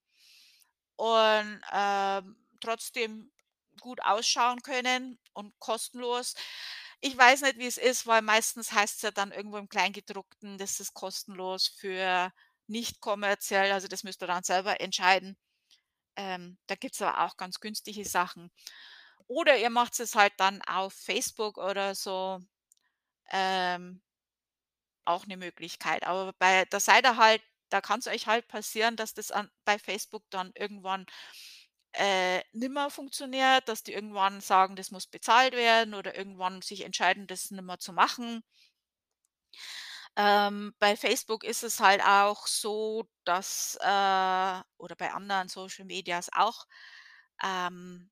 und, ähm, trotzdem gut ausschauen können und kostenlos. Ich weiß nicht, wie es ist, weil meistens heißt's ja dann irgendwo im Kleingedruckten, das ist kostenlos für nicht kommerziell, also das müsst ihr dann selber entscheiden. Ähm, da gibt's aber auch ganz günstige Sachen. Oder ihr macht's es halt dann auf Facebook oder so, ähm auch 'ne Möglichkeit. Aber bei der Seite halt da kann's euch halt passieren, dass das an bei Facebook dann irgendwann, äh, nimmer funktioniert, dass die irgendwann sagen, das muss bezahlt werden oder irgendwann sich entscheiden, das nimmer zu machen. Ähm, bei Facebook ist es halt auch so, dass, äh oder bei anderen Social Medias auch, ähm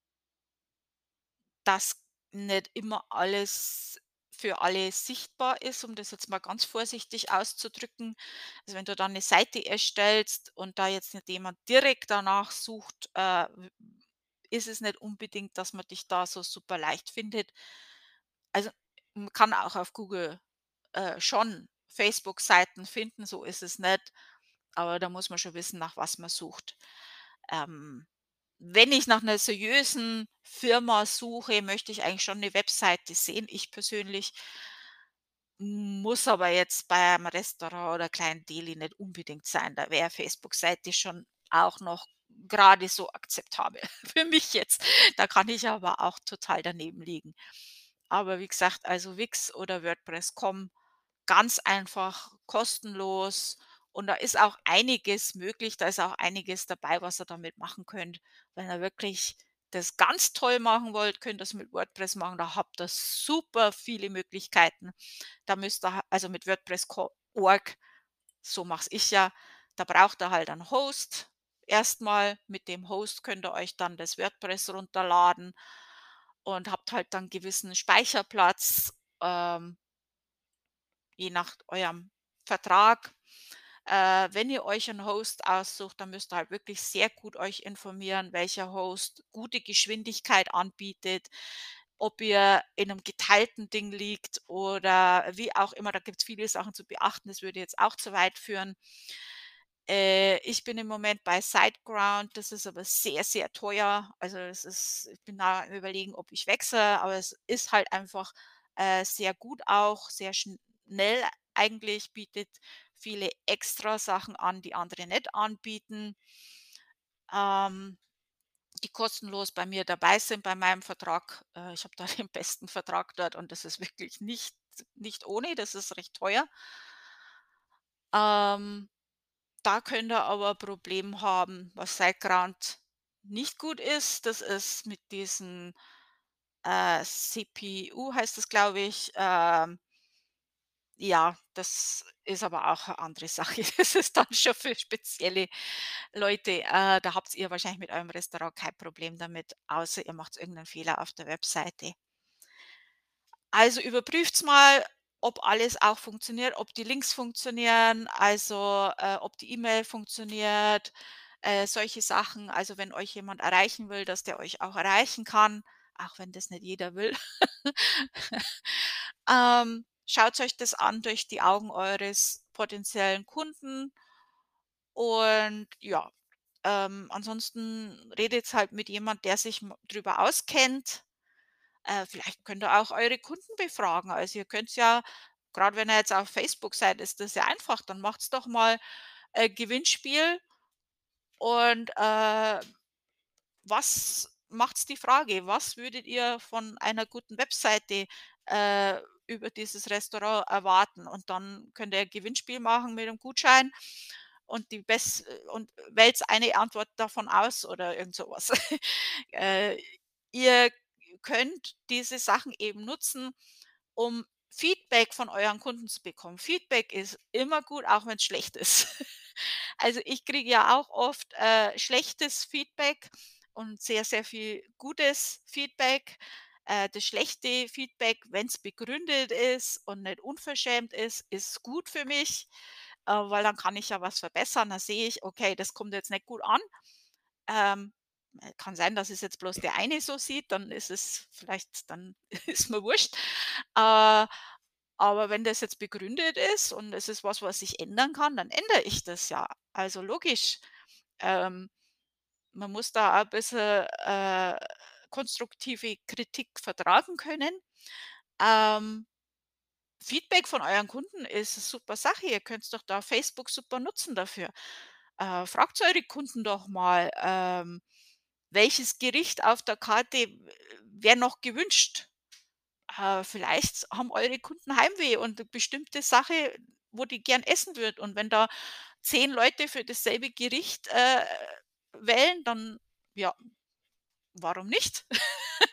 dass nicht immer alles für alle sichtbar ist, um das jetzt mal ganz vorsichtig auszudrücken. Also, wenn du dann 'ne Seite erstellst und da jetzt nicht jemand direkt danach sucht, äh, ist es nicht unbedingt, dass man dich da so super leicht findet. Also, man kann auch auf Google, äh, schon Facebook-Seiten finden, so ist es nicht, aber da muss man schon wissen, nach was man sucht. Ähm, wenn ich nach 'ner seriösen Firma suche, möchte ich eigentlich schon 'ne Webseite sehen, ich persönlich. Muss aber jetzt bei einem Restaurant oder kleinen Deli nicht unbedingt sein. Da wäre Facebook-Seite schon auch noch grade so akzeptabel für mich jetzt. Da kann ich aber auch total daneben liegen. Aber wie gesagt, also Wix oder WordPress.com, ganz einfach, kostenlos und da ist auch einiges möglich. Da ist auch einiges dabei, was ihr damit machen könnt. Wenn ihr wirklich das ganz toll machen wollt, könnt ihr's mit WordPress machen. Da habt ihr super viele Möglichkeiten. Da müsst ihr also mit WordPress co org, so mache ich ja, da braucht ihr halt einen Host. Erst mal mit dem Host könnt ihr euch dann das WordPress runterladen und habt halt dann gewissen Speicherplatz, ähm je nach eurem Vertrag. Äh, wenn ihr euch 'n Host aussucht, dann müsst ihr halt wirklich sehr gut euch informieren, welcher Host gute Geschwindigkeit anbietet, ob ihr in 'nem geteilten Ding liegt oder wie auch immer. Da gibt's viele Sachen zu beachten, das würde jetzt auch zu weit führen. Äh, ich bin im Moment bei SiteGround, das ist aber sehr, sehr teuer. Also, es ist ich bin da am Überlegen, ob ich wechsle, aber es ist halt einfach, äh, sehr gut auch, sehr schnell eigentlich, bietet viele Extrasachen an, die andere nicht anbieten. Ähm, die kostenlos bei mir dabei sind bei meinem Vertrag. Äh, ich habe da den besten Vertrag dort und das ist wirklich nicht nicht ohne, das ist recht teuer. Ähm, da könnt ihr aber 'n Problem haben, was SiteGround nicht gut ist. Das ist mit diesen, äh, CPU heißt das, glaube ich, ähm ja, das ist aber auch 'ne andere Sache. Das ist dann schon für spezielle Leute. Äh, da habt ihr wahrscheinlich mit eurem Restaurant kein Problem damit, außer ihr macht irgend 'nen Fehler auf der Webseite. Also, überprüft's mal, ob alles auch funktioniert, ob die Links funktionieren, also, äh, ob die E-Mail funktioniert, äh, solche Sachen. Also, wenn euch jemand erreichen will, dass der euch auch erreichen kann, auch wenn das nicht jeder will. Ähm, schaut's euch das an durch die Augen eures potenziellen Kunden und ja, ähm, ansonsten redet's halt mit jemand, der sich drüber auskennt. Äh, vielleicht könnt ihr auch eure Kunden befragen. Also, ihr könnt's ja grad wenn ihr jetzt auf Facebook seid, ist das ja einfach, dann macht's doch mal, äh, Gewinnspiel und, äh, was macht's die Frage: „Was würdet ihr von einer guten Webseite, äh, über dieses Restaurant erwarten?“ Und dann könnt ihr Gewinnspiel machen mit 'nem Gutschein und die bess äh, und wählt's eine Antwort davon aus oder irgend so was. Äh, ihr könnt diese Sachen eben nutzen, um Feedback von euren Kunden zu bekommen. Feedback ist immer gut, auch wenn's schlecht ist. Also, ich kriege ja auch oft, äh, schlechtes Feedback und sehr, sehr viel gutes Feedback. Äh, das schlechte Feedback, wenn's begründet ist und nicht unverschämt ist, ist gut für mich, äh, weil dann kann ich ja was verbessern. Dann sehe ich: „Okay, das kommt jetzt nicht gut an.“ Ähm, äh, kann sein, dass es jetzt bloß der eine so sieht, dann ist es vielleicht dann ist mir wurscht. Äh, aber wenn das jetzt begründet ist und es ist was, was ich ändern kann, dann ändere ich das ja. Also, logisch. Ähm, man muss da auch 'n bisschen, äh, konstruktive Kritik vertragen können. Ähm, Feedback von euren Kunden ist 'ne super Sache. Ihr könnt's doch da Facebook super nutzen dafür. Äh, fragt eure Kunden doch mal, ähm, welches Gericht auf der Karte w wäre noch gewünscht? Äh, vielleicht haben eure Kunden Heimweh und 'ne bestimmte Sache, wo die gern essen würden. Und wenn da 10 Leute für dasselbe Gericht, äh, wählen, dann ja, warum nicht?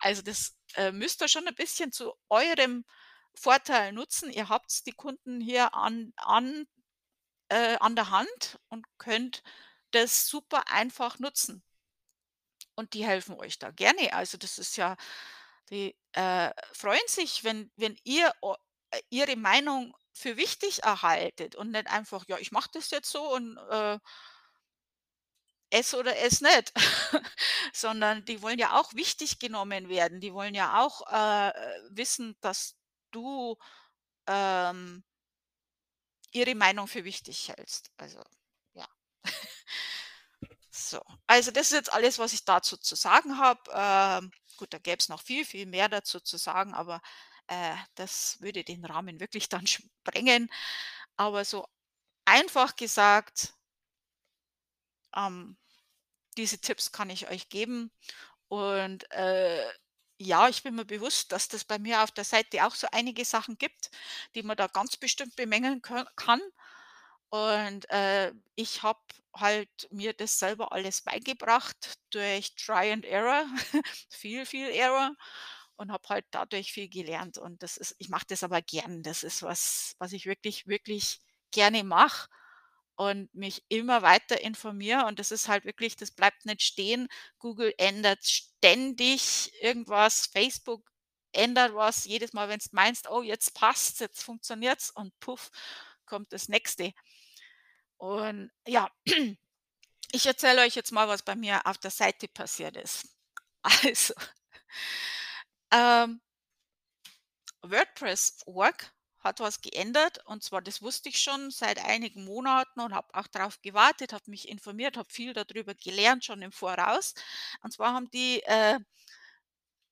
Also, das, äh, müsst ihr schon 'n bisschen zu eurem Vorteil nutzen. Ihr habt's die Kunden hier an an äh, an der Hand und könnt das super einfach nutzen. Und die helfen euch da gerne. Also, das ist ja die, äh, freuen sich, wenn wenn ihr äh, ihre Meinung für wichtig erhaltet und nicht einfach: „Ja, ich mache das jetzt so und, äh“ „ess oder ess nicht.“ Sondern die wollen ja auch wichtig genommen werden. Die wollen ja auch, äh, wissen, dass du, ähm ihre Meinung für wichtig hältst. Also, ja. So, also, das ist jetzt alles, was ich dazu zu sagen habe. Ähm, gut, da gäbe es noch viel, viel mehr dazu zu sagen, aber, äh, das würde den Rahmen wirklich dann sprengen. Aber so einfach gesagt ähm, diese Tipps kann ich euch geben. Und, äh, ja, ich bin mir bewusst, dass das bei mir auf der Seite auch so einige Sachen gibt, die man da ganz bestimmt bemängeln kann. Und, äh, ich habe halt mir das selber alles beigebracht durch Try and Error, viel, viel Error und habe halt dadurch viel gelernt. Und das ist ich mache das aber gern. Das ist was, was ich wirklich, wirklich gerne mache und mich immer weiter informiere. Und das ist halt wirklich das bleibt nicht stehen. Google ändert ständig irgendwas, Facebook ändert was. Jedes Mal, wenn's meinst: „Oh, jetzt passt's, jetzt funktioniert's“, und puff, kommt das Nächste. Und ja, ich erzähle euch jetzt mal, was bei mir auf der Seite passiert ist. Also, ähm WordPress.org hat was geändert und zwar das wusste ich schon seit einigen Monaten und habe auch drauf gewartet, habe mich informiert, habe viel da drüber gelernt schon im Voraus. Und zwar haben die, äh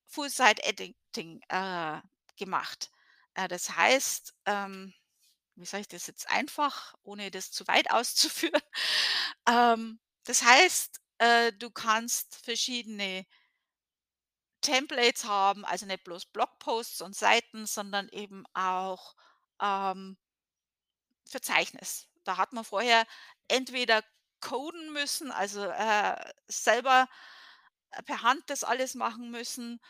Full-Site-Editing, äh, gemacht. Äh, das heißt, ähm wie sage ich das jetzt einfach, ohne das zu weit auszuführen? Ähm, das heißt, äh, du kannst verschiedene Templates haben, also nicht bloß Blogposts und Seiten, sondern eben auch, ähm Verzeichnis. Da hat man vorher entweder coden müssen, also, äh, selber, äh, per Hand das alles machen müssen.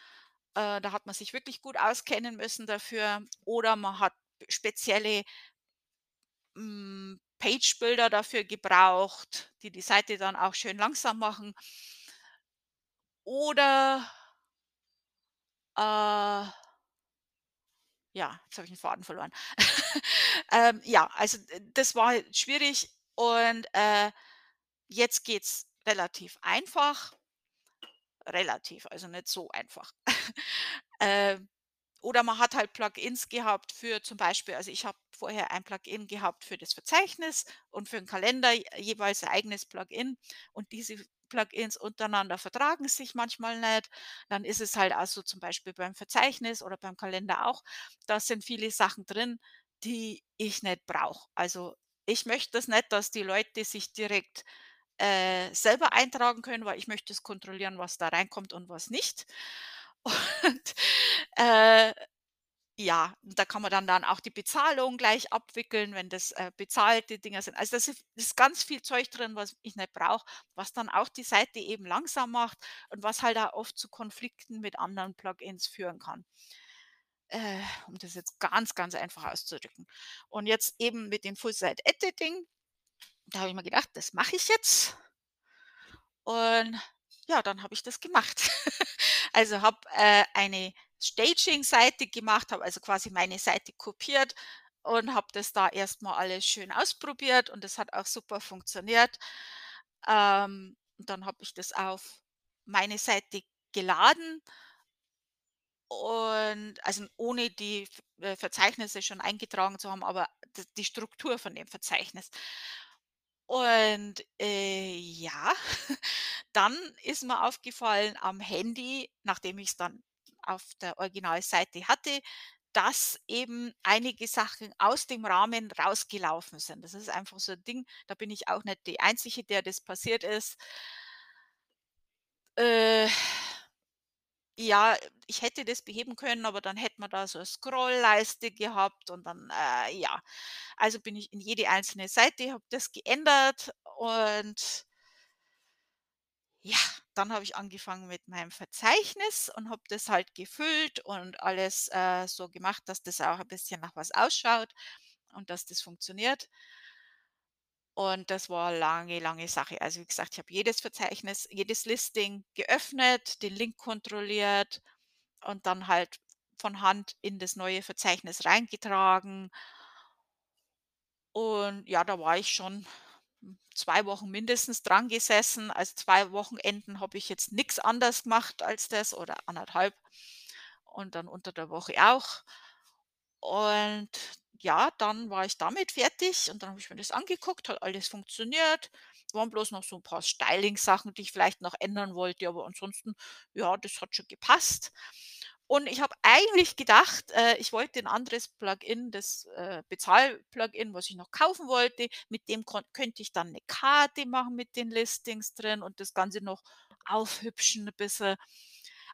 Äh, da hat man sich wirklich gut auskennen müssen dafür. Oder man hat spezielle hm, Page-Builder dafür gebraucht, die die Seite dann auch schön langsam machen. Oder äh ja, jetzt habe ich 'n Faden verloren. Ähm, ja, also, das war halt schwierig und, äh, jetzt geht's relativ einfach. Relativ, also nicht so einfach. Ähm, oder man hat halt Plugins gehabt für zum Beispiel also, ich habe vorher ein Plugin gehabt für das Verzeichnis und für 'n Kalender jeweils ein eigenes Plugin und diese Plugins untereinander vertragen sich manchmal nicht. Dann ist es halt auch so zum Beispiel beim Verzeichnis oder beim Kalender auch, da sind viele Sachen drin, die ich nicht brauche. Also, ich möchte das nicht, dass die Leute sich direkt, äh, selber eintragen können, weil ich möchte es kontrollieren, was da reinkommt und was nicht. Und, äh, ja, da kann man dann dann auch die Bezahlung gleich abwickeln, wenn das, äh, bezahlte Dinger sind. Also, da ist ist ganz viel Zeug drin, was ich nicht brauche, was dann auch die Seite eben langsam macht und was halt auch oft zu Konflikten mit anderen Plugins führen kann. Äh, um das jetzt ganz, ganz einfach auszudrücken. Und jetzt eben mit dem Full-Site-Editing, da habe ich mir gedacht: „Das mache ich jetzt.“ Und ja, dann habe ich das gemacht. Also, habe, äh, eine Staging-Seite gemacht, habe also quasi meine Seite kopiert und habe das da erst mal alles schön ausprobiert und das hat auch super funktioniert. Ähm, und dann habe ich das auf meine Seite geladen und also, ohne die äh, Verzeichnisse schon eingetragen zu haben, aber die Struktur von dem Verzeichnis. Und, äh, ja, dann ist mir aufgefallen am Handy, nachdem ich's dann auf der Originalseite hatte, dass eben einige Sachen aus dem Rahmen rausgelaufen sind. Das ist einfach so 'n Ding, da bin ich auch nicht die Einzige, der das passiert ist. Äh, ja, ich hätte das beheben können, aber dann hätte man da so 'ne Scrollleiste gehabt und dann, äh, ja. Also bin ich in jede einzelne Seite, habe das geändert und ja, dann habe ich angefangen mit meinem Verzeichnis und habe das halt gefüllt und alles, äh, so gemacht, dass das auch 'n bisschen nach was ausschaut und dass das funktioniert. Und das war lange, lange Sache. Also, wie gesagt, ich habe jedes Verzeichnis, jedes Listing geöffnet, den Link kontrolliert und dann halt von Hand in das neue Verzeichnis reingetragen. Und ja, da war ich schon, 2 Wochen mindestens dran gesessen. Also, 2 Wochenenden habe ich jetzt nix anders gemacht als das oder 1,5 und dann unter der Woche auch. Und ja, dann war ich damit fertig und dann habe ich mir das angeguckt, hat alles funktioniert. Waren bloß noch so 'n paar Styling-Sachen, die ich vielleicht noch ändern wollte, aber ansonsten, ja, das hat schon gepasst. Und ich habe eigentlich gedacht, äh, ich wollte 'n anderes Plugin, das, äh, Bezahl-Plugin, was ich noch kaufen wollte. Mit dem könnte ich dann 'ne Karte machen mit den Listings drin und das Ganze noch aufhübschen 'n bisschen.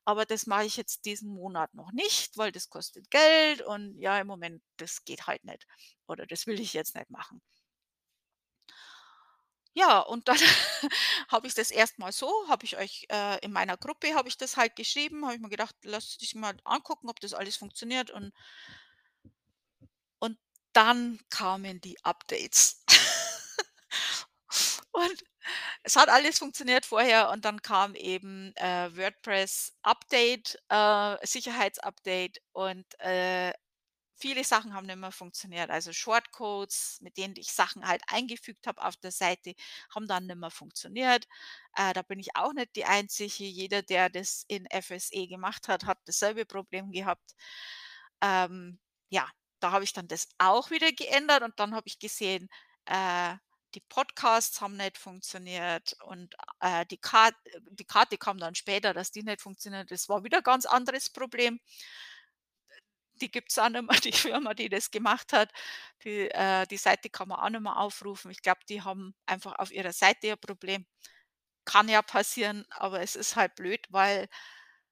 Aber das mache ich jetzt diesen Monat noch nicht, weil das kostet Geld und ja, im Moment, das geht halt nicht oder das will ich jetzt nicht machen. Ja, und dann habe ich das erst mal so habe ich euch äh, in meiner Gruppe habe ich das halt geschrieben, habe ich mir gedacht: „Lass dich mal angucken, ob das alles funktioniert“ und und dann kamen die Updates. Und es hat alles funktioniert vorher und dann kam eben, äh, WordPress Update, äh, Sicherheitsupdate und, äh, viele Sachen haben nicht mehr funktioniert. Also, Shortcodes, mit denen ich Sachen halt eingefügt habe auf der Seite, haben dann nicht mehr funktioniert. Äh, da bin ich auch nicht die Einzige. Jeder, der das in FSE gemacht hat, hat dasselbe Problem gehabt. Ähm, ja, da habe ich dann das auch wieder geändert und dann habe ich gesehen, äh, die Podcasts haben nicht funktioniert und, äh, die Kart die Karte kam dann später, dass die nicht funktioniert. Das war wieder ganz anderes Problem. Die gibt's auch nicht mehr, die Firma, die das gemacht hat. Die äh, die Seite kann man auch nicht mehr aufrufen. Ich glaube, die haben einfach auf ihrer Seite ein Problem. Kann ja passieren, aber es ist halt blöd, weil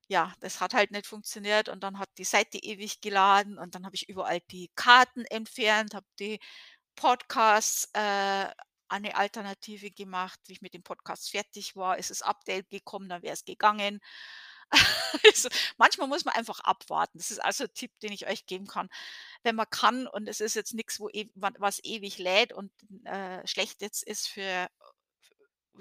ja, das hat halt nicht funktioniert und dann hat die Seite ewig geladen und dann habe ich überall die Karten entfernt, habe die Podcasts, äh, eine Alternative gemacht. Wie ich mit dem Podcast fertig war, ist das Update gekommen, dann wäre es gegangen. Also, manchmal muss man einfach abwarten. Das ist also 'n Tipp, den ich euch geben kann. Wenn man kann und es ist jetzt nix, wo e wa was ewig lädt und, äh, schlecht jetzt ist für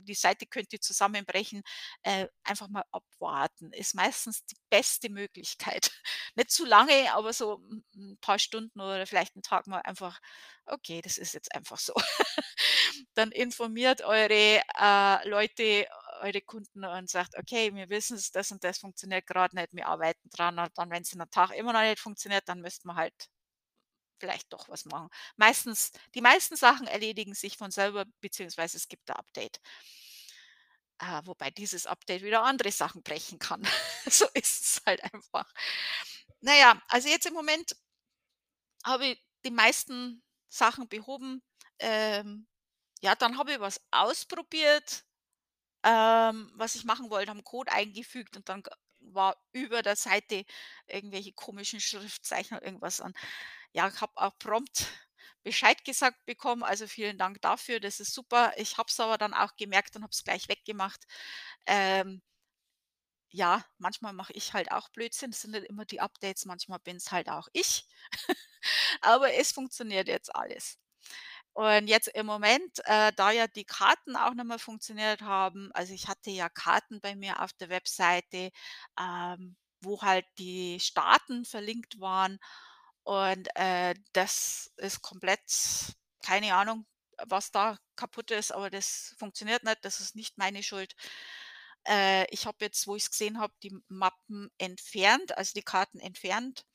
die Seite könnte zusammenbrechen, äh, einfach mal abwarten, ist meistens die beste Möglichkeit. Nicht zu lange, aber so 'n 'n paar Stunden oder vielleicht 'n Tag mal einfach: „Okay, das ist jetzt einfach so.“ Dann informiert eure, äh, Leute, eure Kunden und sagt: „Okay, wir wissen's, das und das funktioniert grad nicht, wir arbeiten dran.“ Und dann, wenn's in 'nem Tag immer noch nicht funktioniert, dann müsste man halt vielleicht doch was machen. Meistens die meisten Sachen erledigen sich von selber, beziehungsweise es gibt 'n Update. Äh, wobei dieses Update wieder andere Sachen brechen kann. So ist es halt einfach. Na ja, also jetzt im Moment habe ich die meisten Sachen behoben. Ähm, ja, dann habe ich was ausprobiert, ähm, was ich machen wollte, habe 'n Code eingefügt und dann war über der Seite irgendwelche komischen Schriftzeichen oder irgendwas und ja, ich habe auch prompt Bescheid gesagt bekommen, also vielen Dank dafür, das ist super. Ich habe es aber dann auch gemerkt und habe es gleich weggemacht. Ähm ja, manchmal mache ich halt auch Blödsinn. Es sind nicht immer die Updates, manchmal bin's halt auch ich. Aber es funktioniert jetzt alles. Und jetzt im Moment, äh, da ja die Karten auch mehr funktioniert haben also, ich hatte ja Karten bei mir auf der Webseite, ähm, wo halt die Staaten verlinkt waren und, äh, das ist komplett keine Ahnung, was da kaputt ist, aber das funktioniert nicht. Das ist nicht meine Schuld. Äh, ich habe jetzt, wo ich's gesehen habe, die Mappen entfernt, also die Karten entfernt.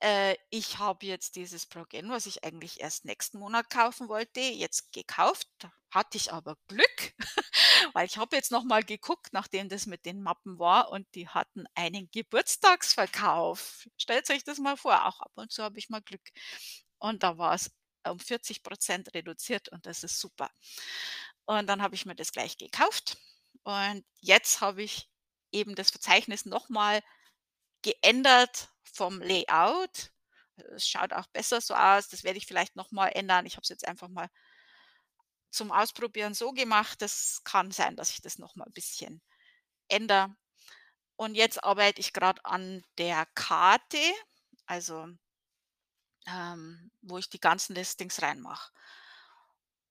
Äh, ich habe jetzt dieses Plugin, was ich eigentlich erst nächsten Monat kaufen wollte, jetzt gekauft. hatte ich aber Glück, weil ich habe jetzt noch mal geguckt, nachdem das mit den Mappen war und die hatten einen Geburtstagsverkauf. Stellt euch das mal vor, auch ab und zu habe ich mal Glück. Und da war es um 40% reduziert und das ist super. Und dann habe ich mir das gleich gekauft und jetzt habe ich eben das Verzeichnis noch mal geändert vom Layout. Es schaut auch besser so aus. Das werde ich vielleicht noch mal ändern. Ich habe es jetzt einfach mal zum Ausprobieren so gemacht. Das kann sein, dass ich das noch mal 'n bisschen ändere. Und jetzt arbeite ich gerade an der Karte, also ähm, wo ich die ganzen Listings reinmache.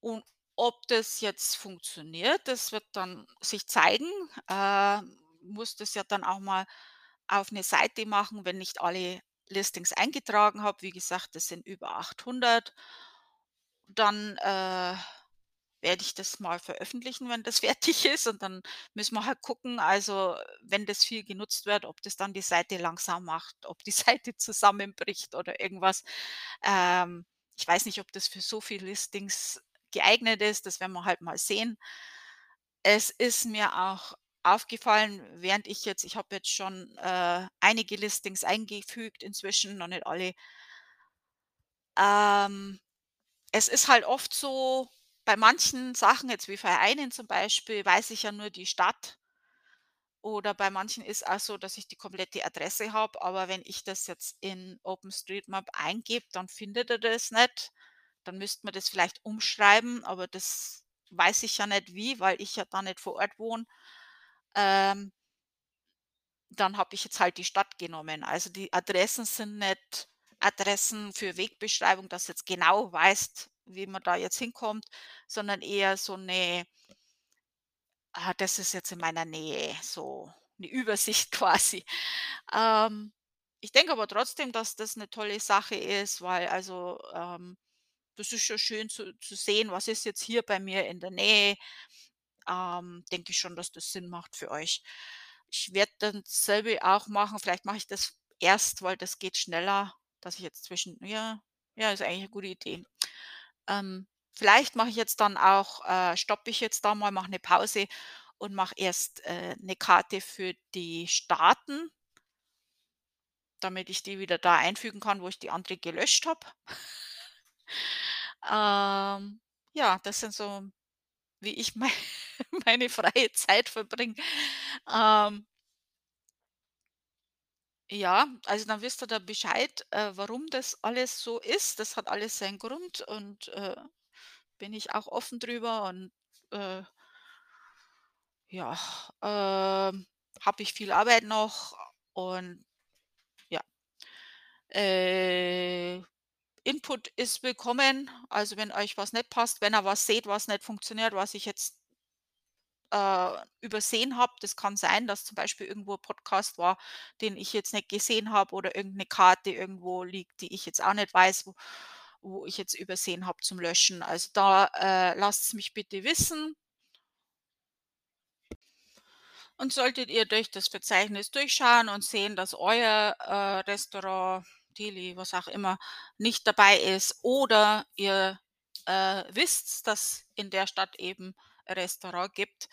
Und ob das jetzt funktioniert, das wird dann sich zeigen. Äh, muss das ja dann auch mal auf 'ne Seite machen, wenn ich alle Listings eingetragen habe. Wie gesagt, das sind über 800. Dann, äh, werde ich das mal veröffentlichen, wenn das fertig ist und dann müssen wir halt gucken, also, wenn das viel genutzt wird, ob das dann die Seite langsam macht, ob die Seite zusammenbricht oder irgendwas. Ähm, ich weiß nicht, ob das für so viel Listings geeignet ist, das werden wir halt mal sehen. Es ist mir auch aufgefallen, während ich jetzt ich habe jetzt schon, äh, einige Listings eingefügt inzwischen, noch nicht alle. Ähm, es ist halt oft so, bei manchen Sachen, jetzt wie Vereinen zum Beispiel, weiß ich ja nur die Stadt. Oder bei manchen ist auch so, dass ich die komplette Adresse habe, aber wenn ich das jetzt in OpenStreetMap eingebe, dann findet er das nicht. Dann müsste man das vielleicht umschreiben, aber das weiß ich ja nicht wie, weil ich ja da nicht vor Ort wohne. Ähm dann habe ich jetzt halt die Stadt genommen. Also, die Adressen sind nicht Adressen für Wegbeschreibung, dass jetzt genau weißt, wie man da jetzt hinkommt, sondern eher so 'ne ah, das ist jetzt in meiner Nähe, so 'ne Übersicht quasi. Ähm, ich denke aber trotzdem, dass das 'ne tolle Sache ist, weil also, ähm, das ist ja schön zu zu sehen, was ist jetzt hier bei mir in der Nähe. Ähm, denke ich schon, dass das Sinn macht für euch. Ich werde dann dasselbe auch machen. Vielleicht mache ich das erst, weil das geht schneller, dass ich jetzt zwischen ja, ja, ist eigentlich 'ne gute Idee. Ähm, vielleicht mache ich jetzt dann auch äh, stoppe ich jetzt da mal, mache 'ne Pause und mache erst, äh, 'ne Karte für die Staaten damit ich die wieder da einfügen kann, wo ich die andere gelöscht habe. Ähm, ja, das sind so, wie ich mei meine freie Zeit verbringe. Ähm Ja, also dann wisst ihr da Bescheid, äh, warum das alles so ist. Das hat alles seinen Grund und, äh, bin ich auch offen drüber und, äh ja, ähm, habe ich viel Arbeit noch und ja. Äh, Input ist willkommen. Also, wenn euch was nicht passt, wenn ihr was seht, was nicht funktioniert, was ich jetzt äh, übersehen habe. Das kann sein, dass zum Beispiel irgendwo 'n Podcast war, den ich jetzt nicht gesehen habe oder irgend 'ne Karte irgendwo liegt, die ich jetzt auch nicht weiß, wo wo ich jetzt übersehen habe zum Löschen. Also, da, äh, lasst's mich bitte wissen. Und solltet ihr durch das Verzeichnis durchschauen und sehen, dass euer, äh, Restaurant, Deli, was auch immer, nicht dabei ist oder ihr, äh, wisst, dass in der Stadt eben ein Restaurant gibt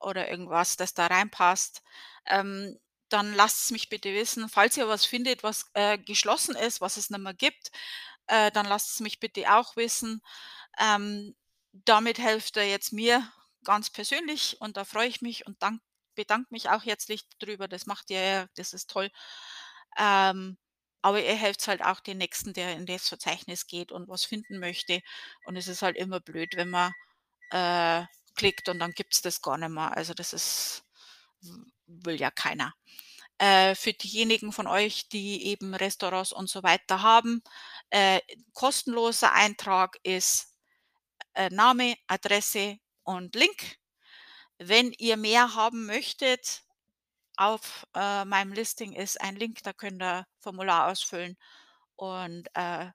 oder irgendwas, das da reinpasst, ähm, dann lasst's mich bitte wissen. Falls ihr was findet, was, äh, geschlossen ist, was es nicht mehr gibt, äh, dann lasst's mich bitte auch wissen. Ähm, damit helft ihr jetzt mir ganz persönlich und da freue ich mich und dank bedanke mich auch herzlich drüber. Das macht ihr ja, das ist toll. Ähm, aber ihr helft's halt auch den Nächsten, der in das Verzeichnis geht und was finden möchte. Und es ist halt immer blöd, wenn man, äh, klickt und dann gibt's das gar nicht mehr. Also, das ist will ja keiner. Äh, für diejenigen von euch, die eben Restaurants und so weiter haben, äh, kostenloser Eintrag ist, äh, Name, Adresse und Link. Wenn ihr mehr haben möchtet, auf, äh, meinem Listing ist ein Link, da könnt ihr Formular ausfüllen und, äh,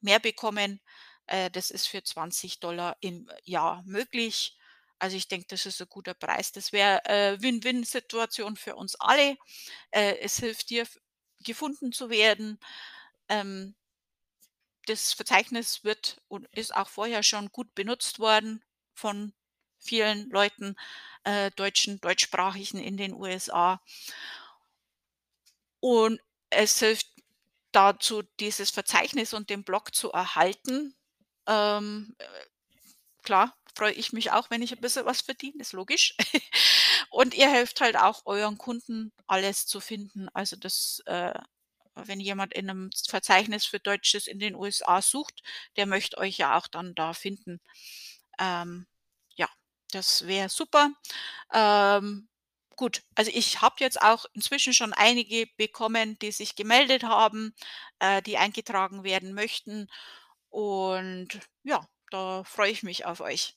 mehr bekommen. Äh, das ist für 20 im Jahr möglich. Also, ich denke, das ist 'n guter Preis. Das wäre, äh, Win-Win-Situation für uns alle. Äh, es hilft dir, gefunden zu werden. Ähm das Verzeichnis wird und ist auch vorher schon gut benutzt worden von vielen Leuten, äh, Deutschen, Deutschsprachigen in den USA. Und es hilft dazu, dieses Verzeichnis und den Blog zu erhalten. Ähm, äh, klar, freue ich mich auch, wenn ich 'n bisschen was verdiene, ist logisch. Und ihr helft halt auch euren Kunden, alles zu finden. Also, das, äh wenn jemand in 'nem Z Verzeichnis für Deutsches in den USA sucht, der möchte euch ja auch dann da finden. Ähm, ja, das wäre super. Ähm, gut, also, ich habe jetzt auch inzwischen schon einige bekommen, die sich gemeldet haben, äh, die eingetragen werden möchten. Und ja, da freue ich mich auf euch.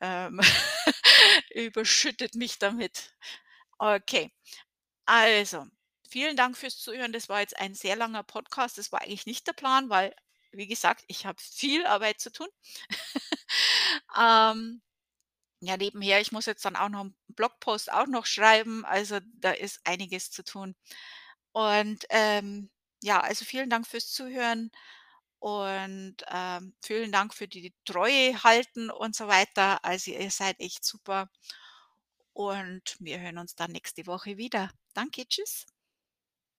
Ähm, überschüttet mich damit. Okay. Also, vielen Dank fürs Zuhören. Das war jetzt ein sehr langer Podcast. Das war eigentlich nicht der Plan, weil, wie gesagt, ich habe viel Arbeit zu tun. Ähm, ja, nebenher ich muss jetzt dann auch noch 'n Blogpost auch noch schreiben, also, da ist einiges zu tun. Und, ähm, ja, also, vielen Dank fürs Zuhören und, ähm, vielen Dank für die Treue halten und so weiter. Also, ihr seid echt super. Und wir hören uns dann nächste Woche wieder. Danke, tschüss.